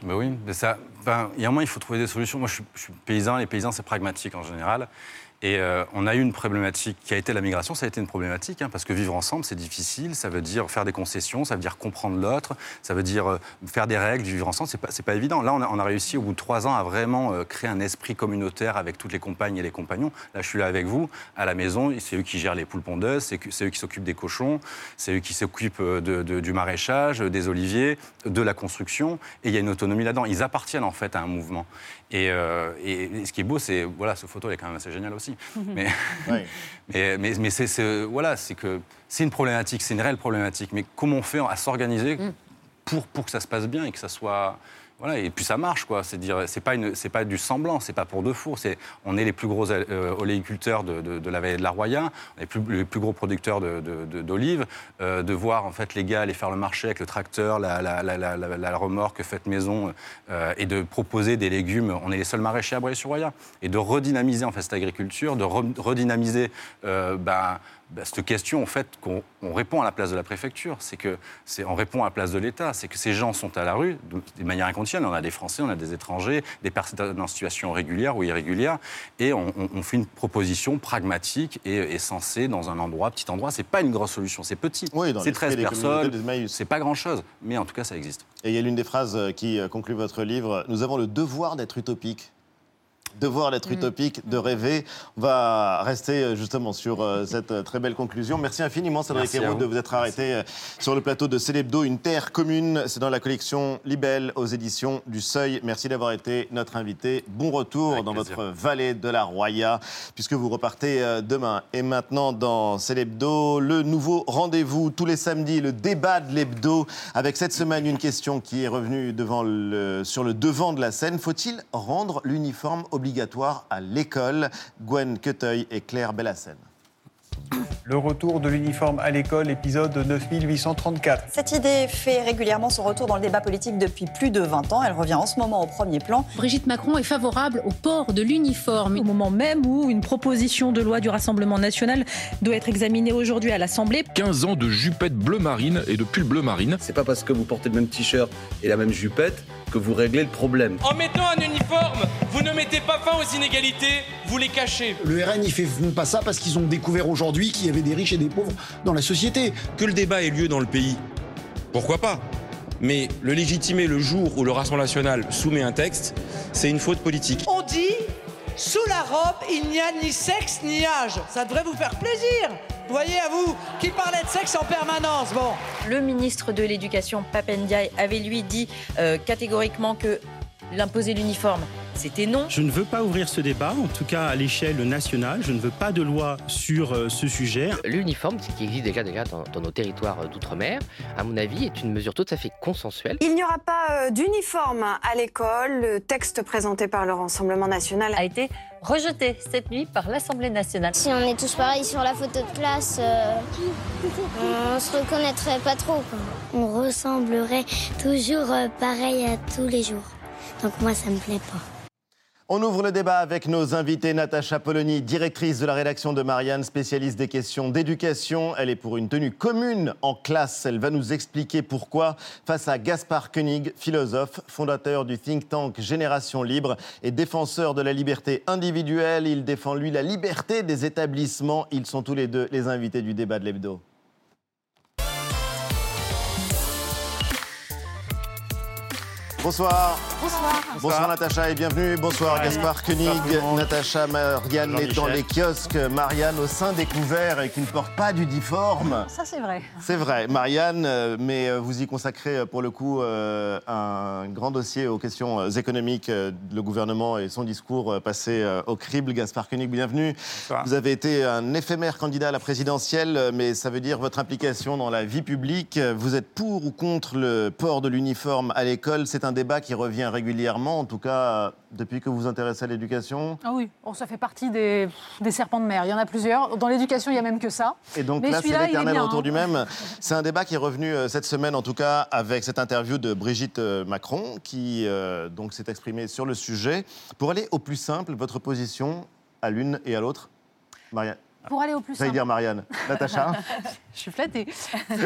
Ben oui, mais ça, enfin, il y a un moment, il faut trouver des solutions. Moi, je suis paysan, les paysans, c'est pragmatique en général. Et euh, on a eu une problématique qui a été la migration, ça a été une problématique, hein, parce que vivre ensemble, c'est difficile, ça veut dire faire des concessions, ça veut dire comprendre l'autre, ça veut dire euh, faire des règles, vivre ensemble, c'est pas, pas évident. Là, on a, réussi, au bout de trois ans, à vraiment euh, créer un esprit communautaire avec toutes les compagnes et les compagnons. Là, je suis là avec vous, à la maison, c'est eux qui gèrent les poules pondeuses, c'est eux qui s'occupent des cochons, c'est eux qui s'occupent du maraîchage, des oliviers, de la construction, et il y a une autonomie là-dedans. Ils appartiennent en fait à un mouvement. Et, euh, et ce qui est beau, c'est, voilà, cette photo, elle est quand même assez géniale aussi. Mais, mais, mais, mais c'est, c'est- voilà, c'est que c'est une problématique, c'est une réelle problématique. Mais comment on fait à s'organiser pour, pour que ça se passe bien et que ça soit. Voilà, et puis ça marche, quoi. C'est dire, c'est pas du semblant, c'est pas pour deux fours. On est les plus gros euh, oléiculteurs de, la vallée de la Roya, on est les plus, les plus gros producteurs d'olives. Euh, de voir en fait les gars aller faire le marché avec le tracteur, la, remorque faite maison, euh, et de proposer des légumes. On est les seuls maraîchers à Bray-sur-Roya, et de redynamiser en fait cette agriculture, de re- redynamiser euh, ben, bah, cette question, en fait, qu'on on répond à la place de la préfecture. C'est que c'est on répond à la place de l'État. C'est que ces gens sont à la rue de manière inconditionnelle. On a des Français, on a des étrangers, des personnes en situation régulière ou irrégulière, et on, on fait une proposition pragmatique et, et sensée dans un endroit, petit endroit. C'est pas une grosse solution, c'est petit. Oui, c'est l'esprit 13 des personnes, c'est pas grand-chose, mais en tout cas, ça existe. Et il y a l'une des phrases euh, qui euh, conclut votre livre. Nous avons le devoir d'être utopique devoir d'être utopique, de rêver. On va rester euh, justement sur euh, cette euh, très belle conclusion. Merci infiniment, Cédric Héroux, de vous être arrêté sur le plateau de Célébdo, Une terre commune. C'est dans la collection Libelle aux éditions du Seuil. Merci d'avoir été notre invité. Bon retour dans plaisir. votre vallée de la Roya, puisque vous repartez demain. Et maintenant, dans Célébdo, le nouveau rendez-vous tous les samedis, le débat de l'hebdo, avec cette semaine une question qui est revenue devant le- sur le devant de la scène. Faut-il rendre l'uniforme obligatoire? À l'école Gwen Queteuil et Claire Bellassène. Le retour de l'uniforme à l'école, épisode 9834. Cette idée fait régulièrement son retour dans le débat politique depuis plus de 20 ans. Elle revient en ce moment au premier plan. Brigitte Macron est favorable au port de l'uniforme, au moment même où une proposition de loi du Rassemblement national doit être examinée aujourd'hui à l'Assemblée. 15 ans de jupette bleu marine et de pull bleu marine. C'est pas parce que vous portez le même t-shirt et la même jupette que vous réglez le problème. En mettant un uniforme, vous ne mettez pas fin aux inégalités, vous les cachez. Le RN, ils font pas ça parce qu'ils ont découvert aujourd'hui qu'il y avait des riches et des pauvres dans la société. Que le débat ait lieu dans le pays, pourquoi pas? Mais le légitimer le jour où le Rassemblement national soumet un texte, c'est une faute politique. On dit, sous la robe, il n'y a ni sexe ni âge. Ça devrait vous faire plaisir. Voyez, à vous, qui parlait de sexe en permanence. Bon. Le ministre de l'Éducation, Papendiaï, avait lui dit euh, catégoriquement que l'imposer l'uniforme, c'était non. Je ne veux pas ouvrir ce débat, en tout cas à l'échelle nationale. Je ne veux pas de loi sur euh, ce sujet. L'uniforme, ce qui existe déjà, déjà dans, dans nos territoires euh, d'outre-mer, à mon avis, est une mesure tout à fait consensuelle. Il n'y aura pas euh, d'uniforme à l'école. Le texte présenté par le Rassemblement national a été rejeté cette nuit par l'Assemblée nationale. Si on est tous pareils sur la photo de classe, euh, on se reconnaîtrait pas trop. quoi. On ressemblerait toujours pareil à tous les jours. Donc moi, ça me plaît pas. On ouvre le débat avec nos invités. Natacha Polony, directrice de la rédaction de Marianne, spécialiste des questions d'éducation. Elle est pour une tenue commune en classe. Elle va nous expliquer pourquoi face à Gaspard Koenig, philosophe, fondateur du think tank Génération Libre et défenseur de la liberté individuelle. Il défend, lui, la liberté des établissements. Ils sont tous les deux les invités du débat de l'hebdo. Bonsoir. Bonsoir. Bonsoir Natacha et bienvenue. Bonsoir Gaspard Koenig. Natacha, Marianne est dans les kiosques. Marianne au sein des couverts et qui ne porte pas d'uniforme. Ça, c'est vrai. C'est vrai, Marianne, euh, mais euh, vous y consacrez euh, pour le coup un grand dossier aux questions économiques, le gouvernement et son discours passé au crible. Gaspard Koenig, bienvenue. Vous avez été un éphémère candidat à la présidentielle, mais ça veut dire votre implication dans la vie publique. Vous êtes pour ou contre le port de l'uniforme à l'école? C'est un débat qui revient régulièrement, en tout cas depuis que vous vous intéressez à l'éducation. Ah oui, bon, ça fait partie des, des serpents de mer. Il y en a plusieurs. Dans l'éducation, il y a même que ça. Et donc Mais là, c'est l'éternel bien, retour hein. du même. C'est un débat qui est revenu euh, cette semaine, en tout cas, avec cette interview de Brigitte euh, Macron, qui euh, donc s'est exprimée sur le sujet. Pour aller au plus simple, votre position à l'une et à l'autre Marianne. Pour aller au plus simple. dire Marianne. Natacha Je suis flattée.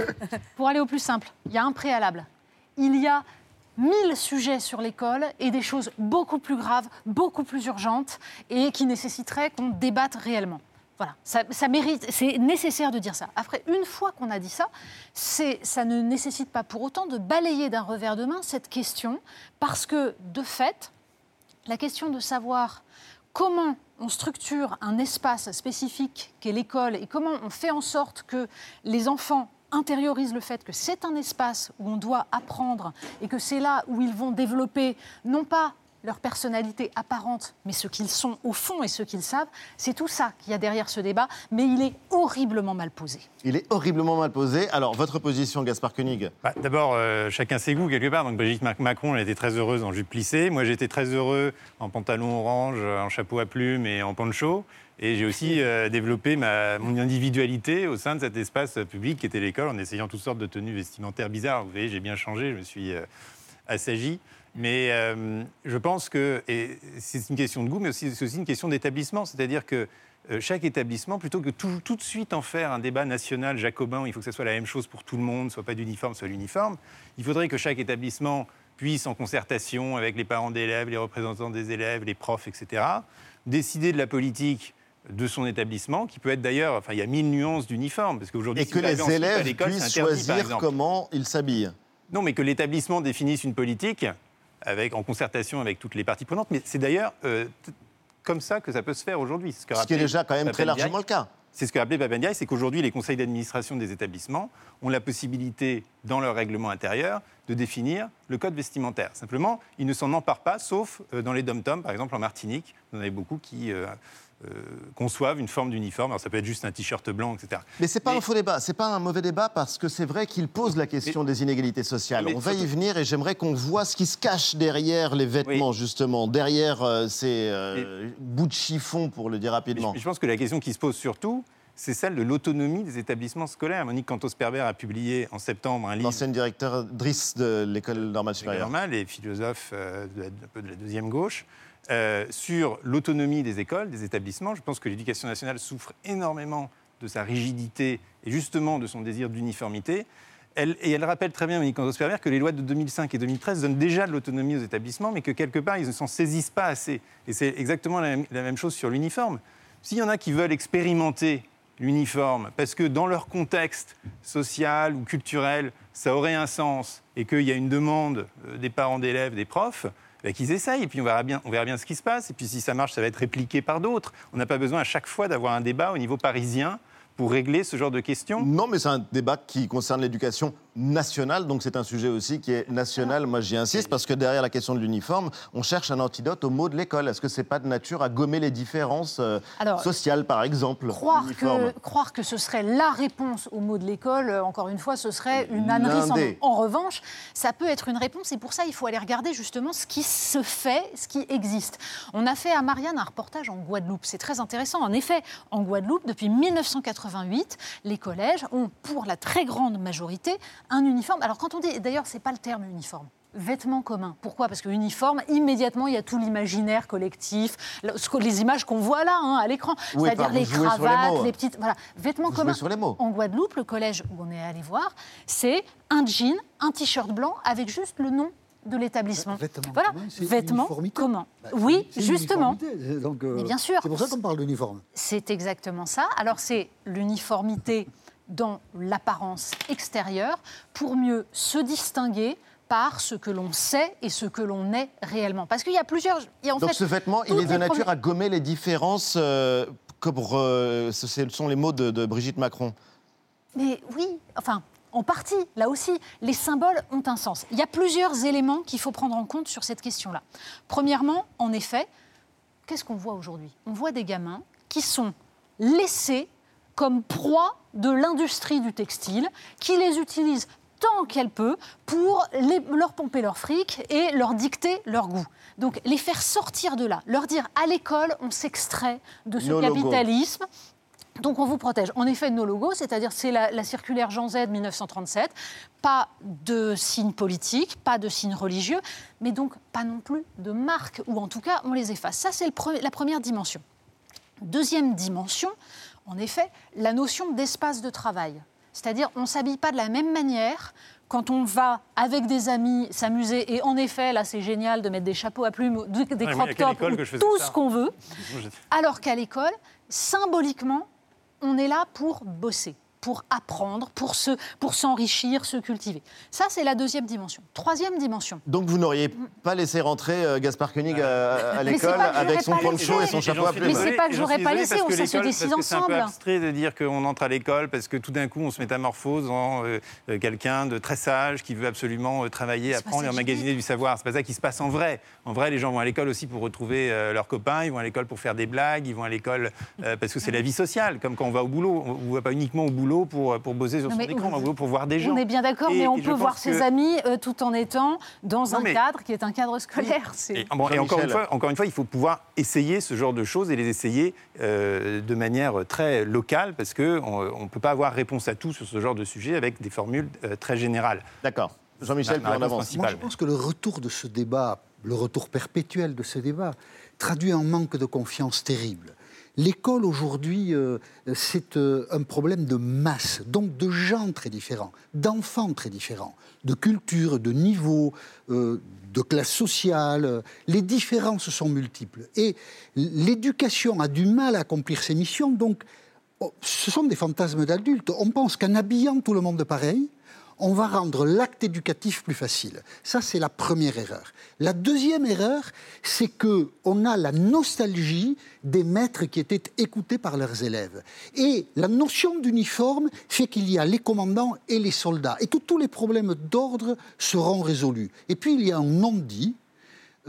Pour aller au plus simple, il y a un préalable. Il y a mille sujets sur l'école et des choses beaucoup plus graves, beaucoup plus urgentes et qui nécessiteraient qu'on débatte réellement. Voilà, ça, mérite, c'est nécessaire de dire ça. Après, une fois qu'on a dit ça, ça ne nécessite pas pour autant de balayer d'un revers de main cette question, parce que de fait, la question de savoir comment on structure un espace spécifique qu'est l'école et comment on fait en sorte que les enfants intériorisent le fait que c'est un espace où on doit apprendre et que c'est là où ils vont développer non pas leur personnalité apparente, mais ce qu'ils sont au fond et ce qu'ils savent, c'est tout ça qu'il y a derrière ce débat, mais il est horriblement mal posé. Il est horriblement mal posé. Alors, votre position, Gaspard Koenig? Bah, D'abord, euh, chacun ses goûts quelque part. Donc Brigitte Mac- Macron, elle était très heureuse en jupe plissée. Moi, j'étais très heureux en pantalon orange, en chapeau à plumes et en poncho. Et j'ai aussi euh, développé ma, mon individualité au sein de cet espace public qui était l'école, en essayant toutes sortes de tenues vestimentaires bizarres. Vous voyez, j'ai bien changé, je me suis euh, assagi. Mais euh, je pense que, et c'est une question de goût, mais aussi- c'est aussi une question d'établissement. C'est-à-dire que euh, chaque établissement, plutôt que tout, tout de suite en faire un débat national jacobin où il faut que ce soit la même chose pour tout le monde, soit pas d'uniforme, soit l'uniforme, il faudrait que chaque établissement puisse, en concertation avec les parents d'élèves, les représentants des élèves, les profs, etc., décider de la politique de son établissement, qui peut être d'ailleurs, enfin, il y a mille nuances d'uniforme, parce qu'aujourd'hui, Et si que les élèves puissent interdit, choisir comment ils s'habillent. Non, mais que l'établissement définisse une politique avec, en concertation avec toutes les parties prenantes. Mais c'est d'ailleurs euh, comme ça que ça peut se faire aujourd'hui. C'est Ce qui est déjà quand même très largement le cas. C'est ce que rappelait Papendiaï, c'est qu'aujourd'hui, les conseils d'administration des établissements ont la possibilité, dans leur règlement intérieur, de définir le code vestimentaire. Simplement, ils ne s'en emparent pas, sauf euh, dans les dom-toms, par exemple en Martinique. Vous en avez beaucoup qui euh, conçoivent une forme d'uniforme. Alors, ça peut être juste un t-shirt blanc, etc. Mais c'est pas un faux débat, c'est pas un mauvais débat parce que c'est vrai qu'il pose la question des inégalités sociales. Mais On va y venir et j'aimerais qu'on voit ce qui se cache derrière les vêtements justement, derrière euh, ces euh, bouts de chiffon pour le dire rapidement. Je pense que la question qui se pose surtout, c'est celle de l'autonomie des établissements scolaires. Monique Cantos-Perber a publié en septembre un livre. L'ancienne directrice de l'école normale supérieure. normal et philosophe euh, la- de la deuxième gauche, euh, sur l'autonomie des écoles, des établissements. Je pense que l'éducation nationale souffre énormément de sa rigidité et justement de son désir d'uniformité. Elle, et elle rappelle très bien, Monique Cantos-Perber, que les lois de 2005 et 2013 donnent déjà de l'autonomie aux établissements, mais que quelque part, ils ne s'en saisissent pas assez. Et c'est exactement la même, la même chose sur l'uniforme. S'il y en a qui veulent expérimenter l'uniforme parce que dans leur contexte social ou culturel, ça aurait un sens et qu'il y a une demande euh, des parents d'élèves, des profs, qu'ils essayent et puis on verra, bien, on verra bien ce qui se passe. Et puis si ça marche, ça va être répliqué par d'autres. On n'a pas besoin à chaque fois d'avoir un débat au niveau parisien pour régler ce genre de questions. Non, mais c'est un débat qui concerne l'éducation nationale, donc c'est un sujet aussi qui est national. Moi, j'y insiste parce que derrière la question de l'uniforme, on cherche un antidote au mot de l'école. Est-ce que c'est pas de nature à gommer les différences euh, Alors, sociales, par exemple Croire que, croire que ce serait la réponse au mot de l'école, euh, encore une fois, ce serait une ânerie. En revanche, ça peut être une réponse et pour ça, il faut aller regarder justement ce qui se fait, ce qui existe. On a fait à Marianne un reportage en Guadeloupe. C'est très intéressant. En effet, en Guadeloupe, depuis 1988, les collèges ont, pour la très grande majorité, un uniforme. Alors quand on dit, d'ailleurs, c'est pas le terme uniforme. Vêtements communs. Pourquoi? Parce que uniforme, immédiatement, il y a tout l'imaginaire collectif, les images qu'on voit là, hein, à l'écran. Oui, C'est-à-dire les cravates, mots. les petites. Voilà, vêtements communs. sur les mots. En Guadeloupe, le collège où on est allé voir, c'est un jean, un t-shirt blanc avec juste le nom de l'établissement. Voilà, c'est vêtements communs. Bah, oui, justement. Donc, euh, Mais bien sûr. C'est pour ça qu'on parle d'uniforme. C'est exactement ça. Alors c'est l'uniformité dans l'apparence extérieure pour mieux se distinguer par ce que l'on sait et ce que l'on est réellement. Parce qu'il y a plusieurs... il y a en Donc fait ce vêtement, il est de nature à gommer les différences, euh, comme euh, ce ce sont les mots de, de Brigitte Macron. Mais oui, enfin, en partie, là aussi, les symboles ont un sens. Il y a plusieurs éléments qu'il faut prendre en compte sur cette question-là. Premièrement, en effet, qu'est-ce qu'on voit aujourd'hui? On voit des gamins qui sont laissés comme proie de l'industrie du textile, qui les utilise tant qu'elle peut pour les- leur pomper leur fric et leur dicter leur goût. Donc les faire sortir de là, leur dire à l'école, on s'extrait de ce capitalisme, donc on vous protège. En effet, nos logos, c'est-à-dire c'est la, la circulaire Jean Z 1937, pas de signe politique, pas de signe religieux, mais donc pas non plus de marque, ou en tout cas on les efface. Ça c'est pre- la première dimension. Deuxième dimension, en effet, la notion d'espace de travail. C'est-à-dire on ne s'habille pas de la même manière quand on va avec des amis s'amuser, et en effet, là c'est génial de mettre des chapeaux à plumes, des Ouais, crop tops, ou tout ça. ce qu'on veut. Alors qu'à l'école, symboliquement, on est là pour bosser, pour apprendre, pour se, pour s'enrichir, se cultiver. Ça, c'est la deuxième dimension. Troisième dimension. Donc vous n'auriez pas laissé rentrer euh, Gaspard Koenig à, à l'école avec son poncho et son chapeau à. Mais c'est pas que j'en j'aurais pas laissé, ça se décide que C'est un peu ensemble. abstrait de dire qu'on entre à l'école parce que tout d'un coup on se métamorphose en euh, euh, quelqu'un de très sage qui veut absolument euh, travailler, apprendre et emmagasiner du savoir. C'est pas ça qui se passe en vrai. En vrai, les gens vont à l'école aussi pour retrouver euh, leurs copains, ils vont à l'école pour faire des blagues, ils vont à l'école euh, parce que c'est la vie sociale, comme quand on va au boulot. On ne va pas uniquement au boulot pour, pour bosser sur Non, son écran, on boulot pour voir des gens. On est bien d'accord, mais on peut voir ses amis euh, tout en étant dans Non, un mais- cadre qui est un cadre scolaire. C'est- Et, bon, et encore, une fois, encore une fois, il faut pouvoir essayer ce genre de choses et les essayer euh, de manière très locale parce qu'on ne peut pas avoir réponse à tout sur ce genre de sujet avec des formules euh, très générales. D'accord. Jean-Michel, réponse avance. Moi, je pense que le retour de ce débat, le retour perpétuel de ce débat, traduit un manque de confiance terrible. L'école aujourd'hui, euh, c'est euh, un problème de masse, donc de gens très différents, d'enfants très différents, de culture, de niveau, euh, de classe sociale. Les différences sont multiples. Et l'éducation a du mal à accomplir ses missions, donc oh, ce sont des fantasmes d'adultes. On pense qu'en habillant tout le monde pareil, on va rendre l'acte éducatif plus facile. Ça, c'est la première erreur. La deuxième erreur, c'est que on a la nostalgie des maîtres qui étaient écoutés par leurs élèves. Et la notion d'uniforme fait qu'il y a les commandants et les soldats, et que tous les problèmes d'ordre seront résolus. Et puis, il y a un non-dit,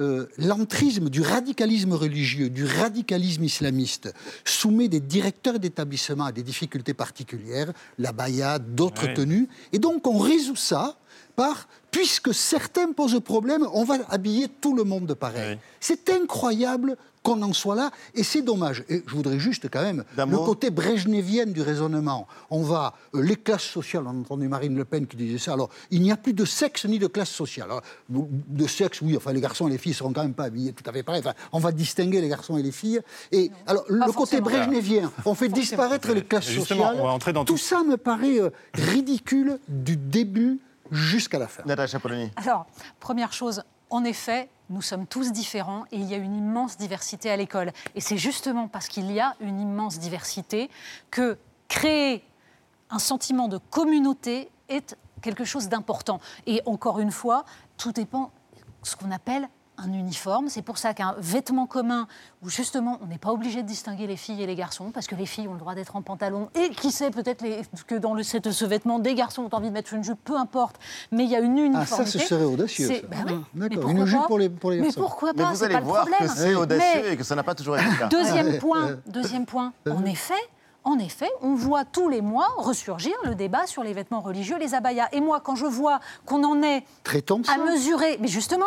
euh, l'entrisme du radicalisme religieux, du radicalisme islamiste, soumet des directeurs d'établissement à des difficultés particulières, la baya, d'autres tenues, et donc on résout ça par, puisque certains posent problème, on va habiller tout le monde pareil. C'est incroyable qu'on en soit là, et c'est dommage. Et je voudrais juste quand même le côté brejnevien du raisonnement. On va, euh, les classes sociales, on a entendu Marine Le Pen qui disait ça, alors il n'y a plus de sexe ni de classe sociale. Alors, de sexe, oui, enfin les garçons et les filles seront quand même pas habillés tout à fait pareil. Enfin, on va distinguer les garçons et les filles. Et alors, le côté brejnevien, on fait disparaître les classes Justement, sociales. on va entrer dans tout tout- ça me paraît euh, ridicule du début jusqu'à la fin. Natacha Polony. Alors, première chose, en effet, nous sommes tous différents et il y a une immense diversité à l'école. Et c'est justement parce qu'il y a une immense diversité que créer un sentiment de communauté est quelque chose d'important. Et encore une fois, tout dépend de ce qu'on appelle un uniforme. C'est pour ça qu'un vêtement commun, où justement on n'est pas obligé de distinguer les filles et les garçons, parce que les filles ont le droit d'être en pantalon, et qui sait peut-être les- que dans le, cette- ce vêtement, des garçons ont envie de mettre une jupe, peu importe, mais il y a une Ah, uniformité. ça, ce serait audacieux. Ça. bah oui. Mais D'accord, pourquoi une jupe pas pour les, pour les Mais garçons. pourquoi Mais pas vous C'est allez pas le voir que problème. c'est audacieux Mais- et que ça n'a pas toujours été le cas. Deuxième point, deuxième point. En effet, en effet, on voit tous les mois ressurgir le débat sur les vêtements religieux, les abayas. Et moi, quand je vois qu'on en est Traitons ça. à mesurer, mais justement,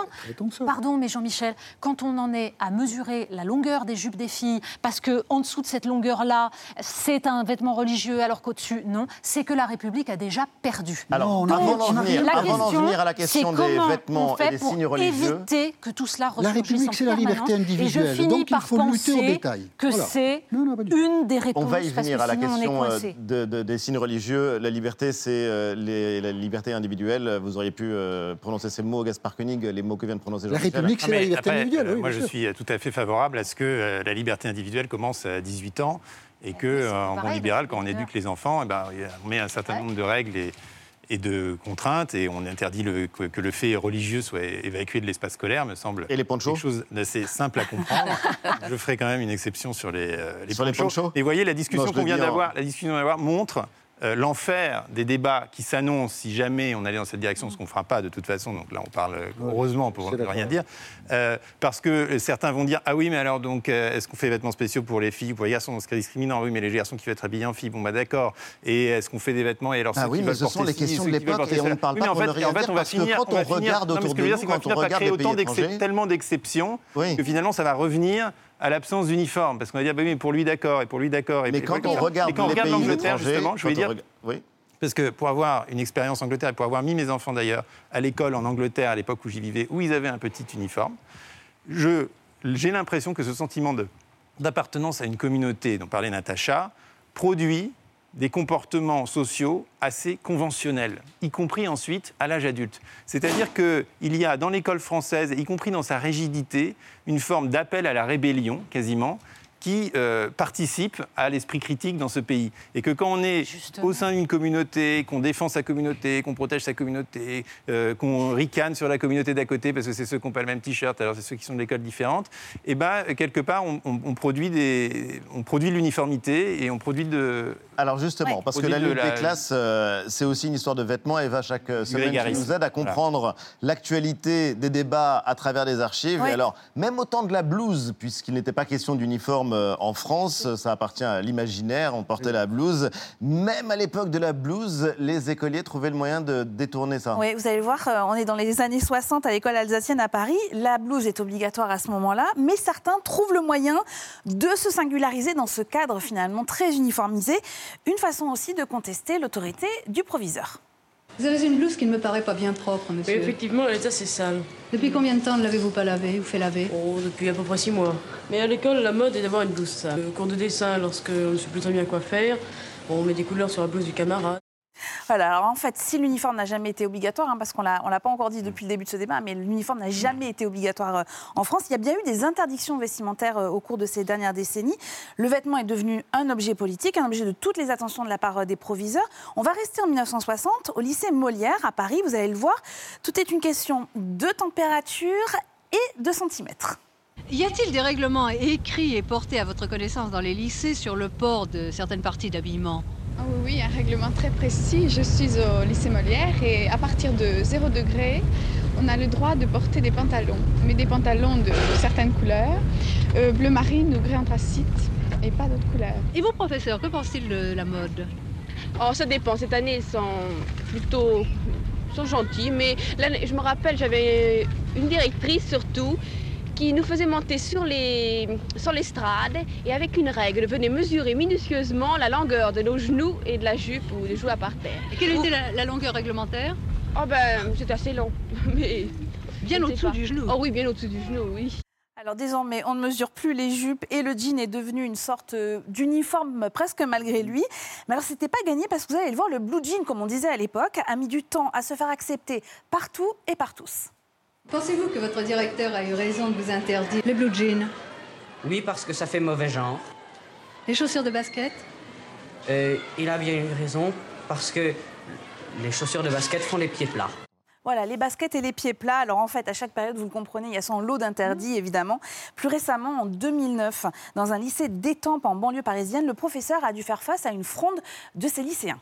pardon, mais Jean-Michel, quand on en est à mesurer la longueur des jupes des filles, parce que en dessous de cette longueur-là, c'est un vêtement religieux, alors qu'au-dessus, non, c'est que la République a déjà perdu. Alors, Non, avant d'en on a venir, venir à la question des vêtements on fait et des pour signes religieux, éviter que tout cela La ressurgisse République, c'est la liberté individuelle, Et je finis donc il par faut lutter au penser détail. que Voilà. c'est une des réponses. on va y venir que à la question euh, coincé. de- de- des signes religieux. La liberté, c'est euh, la liberté individuelle. Vous auriez pu euh, prononcer ces mots, Gaspard Koenig, les mots que vient de prononcer La Jean-Michel. République, c'est la mais liberté après, individuelle. euh, oui, moi, je sûr. suis tout à fait favorable à ce que euh, la liberté individuelle commence à 18 ans et que, en bon libéral, quand on éduque les enfants, eh ben, on met un certain nombre de règles et, et de contraintes et on interdit le- que, que le fait religieux soit évacué de l'espace scolaire, me semble Et les ponchos quelque chose d'assez simple à comprendre. je ferai quand même une exception sur les, euh, les Sur les ponchos Et vous voyez, la discussion qu'on vient d'avoir, la discussion qu'on vient d'avoir montre euh, l'enfer des débats qui s'annoncent si jamais on allait dans cette direction, ce qu'on ne fera pas de toute façon, donc là on parle euh, heureusement pour c'est ne rien dire, Euh, parce que certains vont dire ah oui mais alors donc euh, est-ce qu'on fait des vêtements spéciaux pour les filles ou pour les garçons, ce serait discriminant, oui mais les garçons qui veulent être habillés en filles, bon bah d'accord, et est-ce qu'on fait des vêtements? Et alors Ah ceux oui, qui mais veulent ce sont les ci, questions ceux de l'époque et on ne parle Oui, pas en pour fait, ne rien en fait, dire, on va parce que finir, quand on regarde autour de nous, c'est quand on finir par regarde créer autant tellement d'exceptions que finalement ça va revenir à l'absence d'uniforme. Parce qu'on va dire, bah oui, mais pour lui d'accord, et pour lui d'accord. et Mais quand et on regarde et quand on regarde l'Angleterre, justement, je on dire, oui. parce que pour avoir une expérience Angleterre, et pour avoir mis mes enfants d'ailleurs à l'école en Angleterre à l'époque où j'y vivais, où ils avaient un petit uniforme, je- j'ai l'impression que ce sentiment de- d'appartenance à une communauté dont parlait Natacha produit des comportements sociaux assez conventionnels, y compris ensuite à l'âge adulte. C'est-à-dire qu'il y a dans l'école française, y compris dans sa rigidité, une forme d'appel à la rébellion quasiment, qui euh, participe à l'esprit critique dans ce pays. Et que quand on est au sein d'une communauté, qu'on défend sa communauté, qu'on protège sa communauté, euh, qu'on ricane sur la communauté d'à côté parce que c'est ceux qui n'ont pas le même t-shirt, alors c'est ceux qui sont de l'école différente, et ben quelque part on, on- on produit des, on produit de l'uniformité et on produit de. Alors justement, parce que la Produit de lutte des classes, euh, c'est aussi une histoire de vêtements. Eva, chaque semaine, qui grégarisme. nous aide à comprendre l'actualité des débats à travers des archives. Oui. Et alors, même au temps de la blouse, puisqu'il n'était pas question d'uniforme euh, en France, ça appartient à l'imaginaire, on portait la blouse. Même à l'époque de la blouse, les écoliers trouvaient le moyen de détourner ça. Oui, vous allez voir, euh, on est dans les années 60 à l'école alsacienne à Paris. La blouse est obligatoire à ce moment-là, mais certains trouvent le moyen de se singulariser dans ce cadre finalement très uniformisé. Une façon aussi de contester l'autorité du proviseur. Vous avez une blouse qui ne me paraît pas bien propre, monsieur. Mais effectivement, elle est assez sale. Depuis combien de temps ne l'avez-vous pas lavée ou fait laver? Oh, depuis à peu près six mois. Mais à l'école, la mode est d'avoir une blouse sale. Au cours de dessin, lorsque on ne sait plus très bien quoi faire, on met des couleurs sur la blouse du camarade. Voilà, alors en fait, si l'uniforme n'a jamais été obligatoire, hein, parce qu'on ne l'a pas encore dit depuis le début de ce débat, mais l'uniforme n'a jamais été obligatoire euh, en France, il y a bien eu des interdictions vestimentaires euh, au cours de ces dernières décennies. Le vêtement est devenu un objet politique, un objet de toutes les attentions de la part euh, des proviseurs. On va rester en 1960 au lycée Molière à Paris, vous allez le voir. Tout est une question de température et de centimètres. Y a-t-il des règlements écrits et portés à votre connaissance dans les lycées sur le port de certaines parties d'habillement? Ah oui, oui, un règlement très précis. Je suis au lycée Molière et à partir de 0 degré, on a le droit de porter des pantalons, mais des pantalons de, certaines couleurs, euh, bleu marine ou gris anthracite, et pas d'autres couleurs. Et vos professeurs, que pensent-ils de la mode? Oh, ça dépend. Cette année, ils sont plutôt sont gentils, mais je me rappelle, j'avais une directrice surtout qui nous faisait monter sur les sur l'estrade et avec une règle venait mesurer minutieusement la longueur de nos genoux et de la jupe ou des joues à par terre. Et quelle était la, longueur réglementaire? Oh ben c'était assez long, mais bien au-dessous du genou. Oh oui, bien au-dessous du genou, oui. Alors désormais, on ne mesure plus les jupes et le jean est devenu une sorte euh, d'uniforme presque malgré lui. Mais alors c'était pas gagné parce que vous allez le voir, le blue jean, comme on disait à l'époque, a mis du temps à se faire accepter partout et par tous. Pensez-vous que votre directeur a eu raison de vous interdire les blue jeans? Oui, parce que ça fait mauvais genre. Les chaussures de basket? Euh, Il a bien eu raison, parce que les chaussures de basket font les pieds plats. Voilà, les baskets et les pieds plats. Alors en fait, à chaque période, vous le comprenez, il y a son lot d'interdits, évidemment. Plus récemment, en 2009, dans un lycée d'Étampes en banlieue parisienne, le professeur a dû faire face à une fronde de ses lycéens.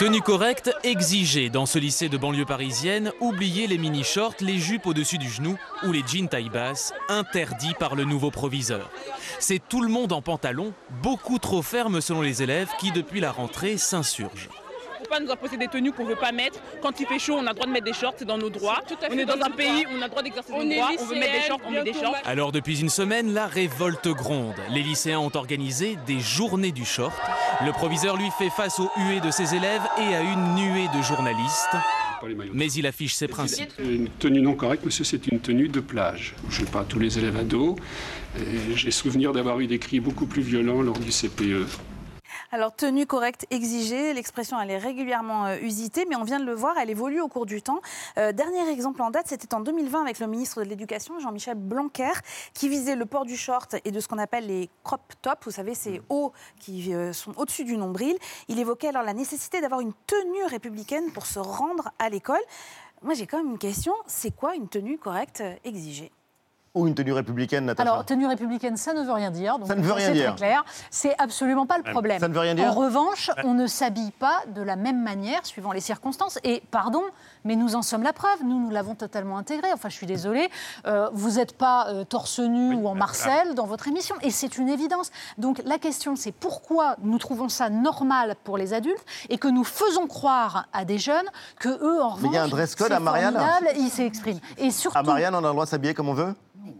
Tenue correcte exigée dans ce lycée de banlieue parisienne, oubliez les mini-shorts, les jupes au-dessus du genou ou les jeans taille basse, interdits par le nouveau proviseur. C'est tout le monde en pantalon, beaucoup trop ferme selon les élèves qui depuis la rentrée s'insurgent pas nous imposer des tenues qu'on ne veut pas mettre. Quand il fait chaud, on a le droit de mettre des shorts, c'est dans nos droits. On est dans un pays où on a le droit d'exercer nos droits. On veut mettre des shorts, on met des shorts. Alors depuis une semaine, la révolte gronde. Les lycéens ont organisé des journées du short. Le proviseur lui fait face aux huées de ses élèves et à une nuée de journalistes. Mais il affiche ses principes. Une tenue non correcte, monsieur, c'est une tenue de plage. Je ne pas tous les élèves ados. J'ai souvenir d'avoir eu des cris beaucoup plus violents lors du CPE. Alors, tenue correcte exigée, l'expression elle est régulièrement euh, usitée, mais on vient de le voir, elle évolue au cours du temps. Euh, dernier exemple en date, c'était en 2020 avec le ministre de l'Éducation, Jean-Michel Blanquer, qui visait le port du short et de ce qu'on appelle les crop tops, vous savez, ces hauts qui euh, sont au-dessus du nombril. Il évoquait alors la nécessité d'avoir une tenue républicaine pour se rendre à l'école. Moi, j'ai quand même une question, c'est quoi une tenue correcte exigée? Ou une tenue républicaine, Natacha Alors, tenue républicaine, ça ne veut rien dire. ça ne veut rien dire. C'est très clair. C'est absolument pas le problème. Ça ne veut rien dire. En revanche, on ne s'habille pas de la même manière suivant les circonstances. Et pardon, mais nous en sommes la preuve. Nous, nous l'avons totalement intégré. Enfin, je suis désolée. Euh, vous n'êtes pas euh, torse nu ou en Marcel dans votre émission. Et c'est une évidence. Donc, la question, c'est pourquoi nous trouvons ça normal pour les adultes et que nous faisons croire à des jeunes que eux, en revanche. Mais il y a un dress code à Marianne. Ils s'expriment. Et surtout. À Marianne, on a le droit de s'habiller comme on veut?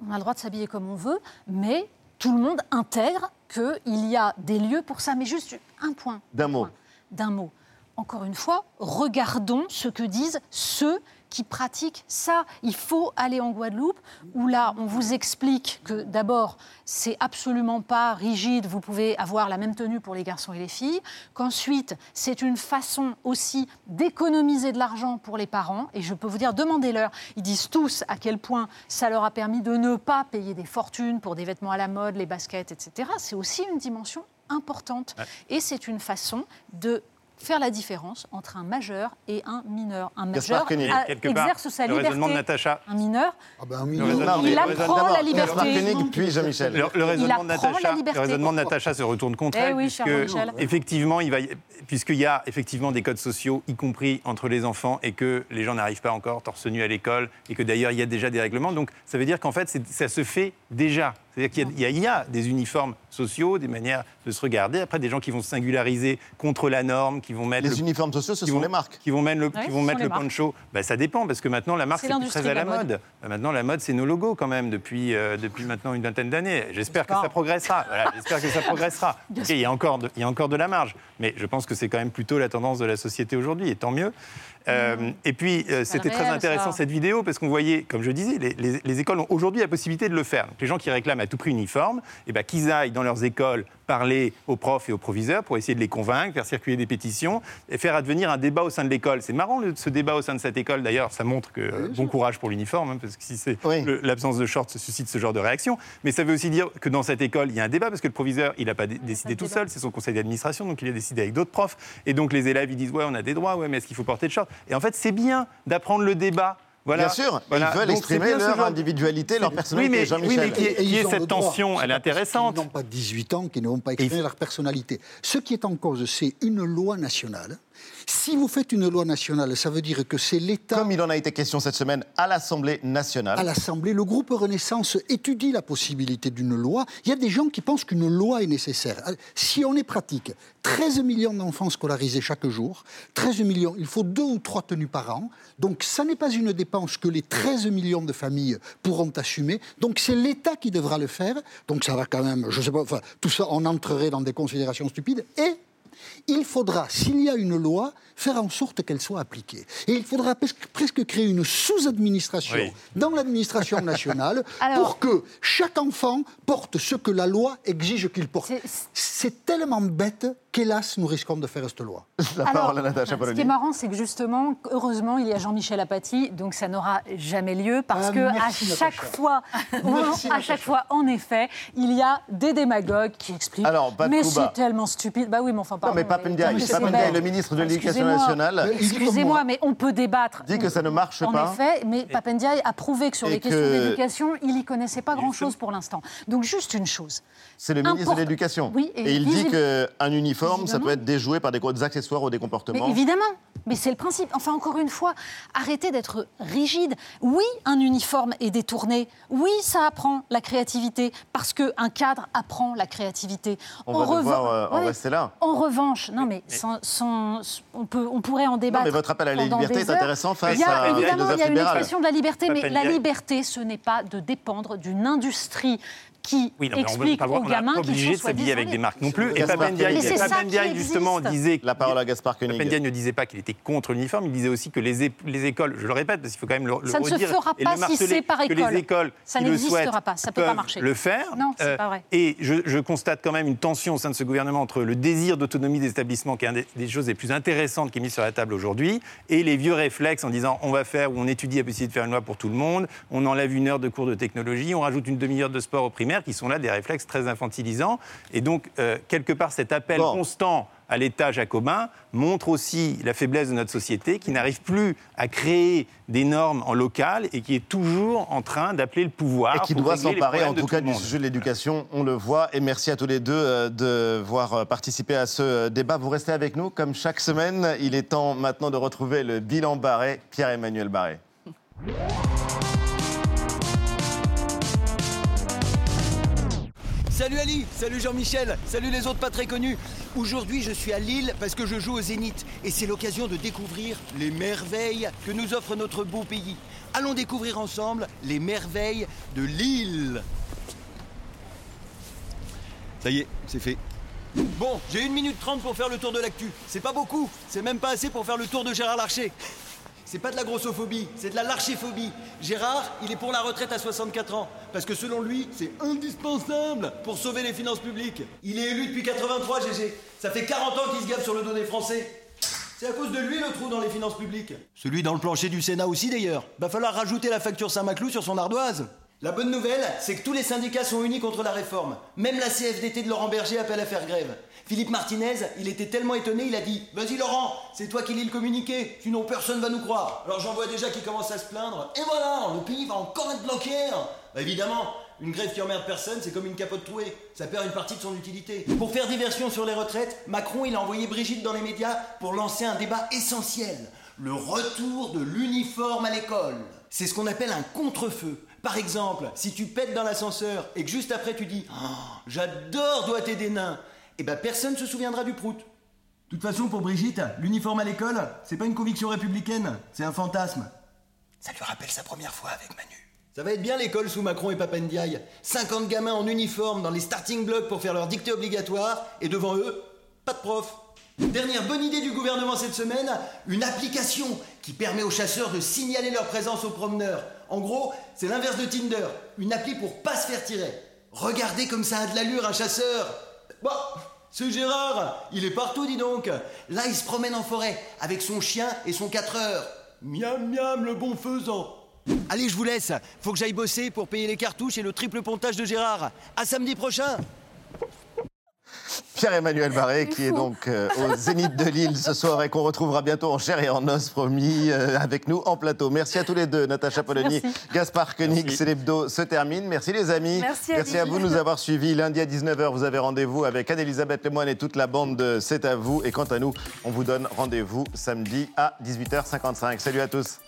On a le droit de s'habiller comme on veut, mais tout le monde intègre qu'il y a des lieux pour ça. Mais juste un point. D'un mot. D'un mot. Encore une fois, regardons ce que disent ceux qui pratiquent ça. Il faut aller en Guadeloupe, où là, on vous explique que d'abord, c'est absolument pas rigide, vous pouvez avoir la même tenue pour les garçons et les filles, qu'ensuite, c'est une façon aussi d'économiser de l'argent pour les parents, et je peux vous dire, demandez-leur, ils disent tous à quel point ça leur a permis de ne pas payer des fortunes pour des vêtements à la mode, les baskets, etc. C'est aussi une dimension importante. Et c'est une façon de faire la différence entre un majeur et un mineur. Un majeur a, exerce sa le liberté. De Natacha. Un mineur, ah ben, un mineur. il, apprend la liberté. puis Jean-Michel. Le, raisonnement, de Natacha, le raisonnement de Natacha se retourne contre eh elle, oui, puisque, effectivement, il va, puisqu'il y a effectivement des codes sociaux, y compris entre les enfants, et que les gens n'arrivent pas encore torse nu à l'école, et que d'ailleurs il y a déjà des règlements. Donc ça veut dire qu'en fait, ça se fait déjà. C'est-à-dire qu'il y, y, a des uniformes sociaux, des manières de se regarder. Après, des gens qui vont se singulariser contre la norme, qui vont mettre. Les le- uniformes sociaux, ce sont vont- les marques. Qui vont mettre le, Ouais, qui vont mettre le marques. poncho. Bah, ça dépend, parce que maintenant, la marque, C'est très à la la mode. mode. Bah, maintenant, la mode, c'est nos logos quand même, depuis, euh, depuis maintenant une vingtaine d'années. J'espère que ça progressera. Voilà, J'espère que ça progressera. Ok, il, y a encore de, il y a encore de la marge. Mais je pense que c'est quand même plutôt la tendance de la société aujourd'hui, et tant mieux. Euh, et puis, euh, c'était très intéressant ça. cette vidéo parce qu'on voyait, comme je disais, les, les- les écoles ont aujourd'hui la possibilité de le faire. Donc, les gens qui réclament à tout prix uniforme, eh ben, qu'ils aillent dans leurs écoles parler aux profs et aux proviseurs pour essayer de les convaincre, faire circuler des pétitions et faire advenir un débat au sein de l'école. C'est marrant le- ce débat au sein de cette école. D'ailleurs, ça montre que euh, bon courage pour l'uniforme, hein, parce que si c'est l'absence de shorts suscite ce genre de réaction. Mais ça veut aussi dire que dans cette école, il y a un débat parce que le proviseur, il n'a pas dé- décidé tout seul, c'est son conseil d'administration, donc il a décidé avec d'autres profs. Et donc les élèves, ils disent ouais, on a des droits, ouais, mais est-ce qu'il faut porter de shorts? Et en fait, c'est bien d'apprendre le débat. Voilà. Bien sûr, Voilà. ils veulent Donc, exprimer leur genre- individualité, leur Oui, personnalité. mais- Jean-Michel. oui, mais qui est- Et qui ils est cette tension, elle est intéressante. qu'ils n'ont pas 18 ans, qu'ils ne vont pas exprimer leur personnalité. Ce qui est en cause, c'est une loi nationale. Si vous faites une loi nationale, ça veut dire que c'est l'État. Comme il en a été question cette semaine à l'Assemblée nationale. À l'Assemblée, le groupe Renaissance étudie la possibilité d'une loi. Il y a des gens qui pensent qu'une loi est nécessaire. Si on est pratique, 13 millions d'enfants scolarisés chaque jour, 13 millions, il faut deux ou trois tenues par an. Donc ça n'est pas une dépense que les 13 millions de familles pourront assumer. Donc c'est l'État qui devra le faire. Donc ça va quand même, je sais pas, enfin, tout ça, on entrerait dans des considérations stupides. Et il faudra, s'il y a une loi, faire en sorte qu'elle soit appliquée. Et il faudra presque, créer une sous-administration Oui. dans l'administration nationale Alors- pour que chaque enfant porte ce que la loi exige qu'il porte. C'est tellement bête qu'hélas, nous risquons de faire cette loi. La Alors, parole à Natacha Ce qui est marrant, c'est que justement, heureusement, il y a Jean-Michel Apathy, donc ça n'aura jamais lieu parce Ah, que merci, à Natacha. chaque fois, Merci, à chaque fois, en effet, il y a des démagogues qui expliquent. Alors, Pat mais Kouba. c'est tellement stupide. Bah oui, mais enfin, pardon. Non, mais Papendiaï, mais le ministre de l'Éducation Excusez-moi, nationale, mais Excusez-moi, mais on peut débattre. dit que ça ne marche En pas. effet, mais Papendiaï a prouvé que sur les questions que- d'éducation, il n'y connaissait pas grand-chose pour l'instant. Donc juste une chose. C'est le ministre de l'Éducation. Oui, et il dit qu'un uniforme, ça Visiblement. peut être déjoué par des gros accessoires ou des comportements. Mais évidemment, mais c'est le principe. Enfin, encore une fois, arrêtez d'être rigide. Oui, un uniforme est détourné. Oui, ça apprend la créativité parce qu'un cadre apprend la créativité. On va devoir, euh, en Ouais. rester là. En revanche, non mais sans- sans- on, peut, on pourrait en débattre. mais votre appel à la liberté des est intéressant face il y a, à Évidemment, il y a une libérale. expression de la liberté, mais la liberté, ce n'est pas de dépendre d'une industrie qui Oui, non, explique pas voir- aux gamins qu'ils obligé sont de s'habiller avec des marques non plus. Et Papendiaï, ça justement, disait. La parole à Gaspard Koenig. Papendiaï ne disait pas qu'il était contre l'uniforme, il disait aussi que les, les écoles, je le répète parce qu'il faut quand même le, le Ça ne se redire fera pas si c'est par que école. les écoles Ça n'existera pas, ça peut pas marcher. le faire. Euh, Non, c'est pas vrai. Et je, je constate quand même une tension au sein de ce gouvernement entre le désir d'autonomie des établissements, qui est une des, des choses les plus intéressantes qui est mise sur la table aujourd'hui, et les vieux réflexes en disant on va faire ou on étudie la possibilité de faire une loi pour tout le monde, on enlève une heure de cours de technologie, on rajoute une demi-heure de sport au primaire, qui sont là des réflexes très infantilisants. Et donc, euh, quelque part, cet appel Bon. constant à l'État jacobin montre aussi la faiblesse de notre société qui n'arrive plus à créer des normes en local et qui est toujours en train d'appeler le pouvoir. Et qui doit s'emparer en tout cas du sujet de l'éducation, on le voit. Et merci à tous les deux euh, de voir euh, participer à ce débat. Vous restez avec nous comme chaque semaine. Il est temps maintenant de retrouver le bilan Barré, Pierre-Emmanuel Barré. Salut Ali, salut Jean-Michel, salut les autres pas très connus. Aujourd'hui, je suis à Lille parce que je joue au Zénith et c'est l'occasion de découvrir les merveilles que nous offre notre beau pays. Allons découvrir ensemble les merveilles de Lille. Ça y est, c'est fait. Bon, j'ai une minute trente pour faire le tour de l'actu. C'est pas beaucoup, c'est même pas assez pour faire le tour de Gérard Larcher. C'est pas de la grossophobie, c'est de la larchéphobie. Gérard, il est pour la retraite à 64 ans. Parce que selon lui, c'est indispensable pour sauver les finances publiques. Il est élu depuis 83, GG. Ça fait 40 ans qu'il se gave sur le dos des Français. C'est à cause de lui le trou dans les finances publiques. Celui dans le plancher du Sénat aussi d'ailleurs. Va falloir rajouter la facture Saint-Maclou sur son ardoise. La bonne nouvelle, c'est que tous les syndicats sont unis contre la réforme. Même la CFDT de Laurent Berger appelle à faire grève. Philippe Martinez, il était tellement étonné, il a dit Vas-y Laurent, c'est toi qui lis le communiqué, sinon personne va nous croire. Alors j'en vois déjà qui commencent à se plaindre. Et voilà, le pays va encore être bloqué. Bah évidemment, une grève qui emmerde personne, c'est comme une capote trouée. Ça perd une partie de son utilité. Pour faire diversion sur les retraites, Macron, il a envoyé Brigitte dans les médias pour lancer un débat essentiel. Le retour de l'uniforme à l'école. C'est ce qu'on appelle un contre-feu. Par exemple, si tu pètes dans l'ascenseur et que juste après tu dis Oh, J'adore doigter des nains, eh ben personne se souviendra du prout. De toute façon, pour Brigitte, l'uniforme à l'école, c'est pas une conviction républicaine, c'est un fantasme. Ça lui rappelle sa première fois avec Manu. Ça va être bien l'école sous Macron et Papendiaï. 50 gamins en uniforme dans les starting blocks pour faire leur dictée obligatoire, et devant eux, pas de prof. Dernière bonne idée du gouvernement cette semaine, une application qui permet aux chasseurs de signaler leur présence aux promeneurs. En gros, c'est l'inverse de Tinder, une appli pour pas se faire tirer. Regardez comme ça a de l'allure un chasseur. Bon, ce Gérard, il est partout, dis donc. Là, il se promène en forêt avec son chien et son 4 heures. Miam miam, le bon faisant. Allez, je vous laisse. Faut que j'aille bosser pour payer les cartouches et le triple pontage de Gérard. À samedi prochain. Pierre-Emmanuel Barré, qui est donc euh, au Zénith de Lille ce soir et qu'on retrouvera bientôt en chair et en os, promis, euh, avec nous en plateau. Merci à tous les deux, Natacha Polony, Gaspard Koenig, c'est l'hebdo se termine. Merci les amis. Merci à à vous de nous avoir suivis. Lundi à 19h, vous avez rendez-vous avec Anne-Elisabeth Lemoine et toute la bande de C'est à vous. Et quant à nous, on vous donne rendez-vous samedi à 18h55. Salut à tous.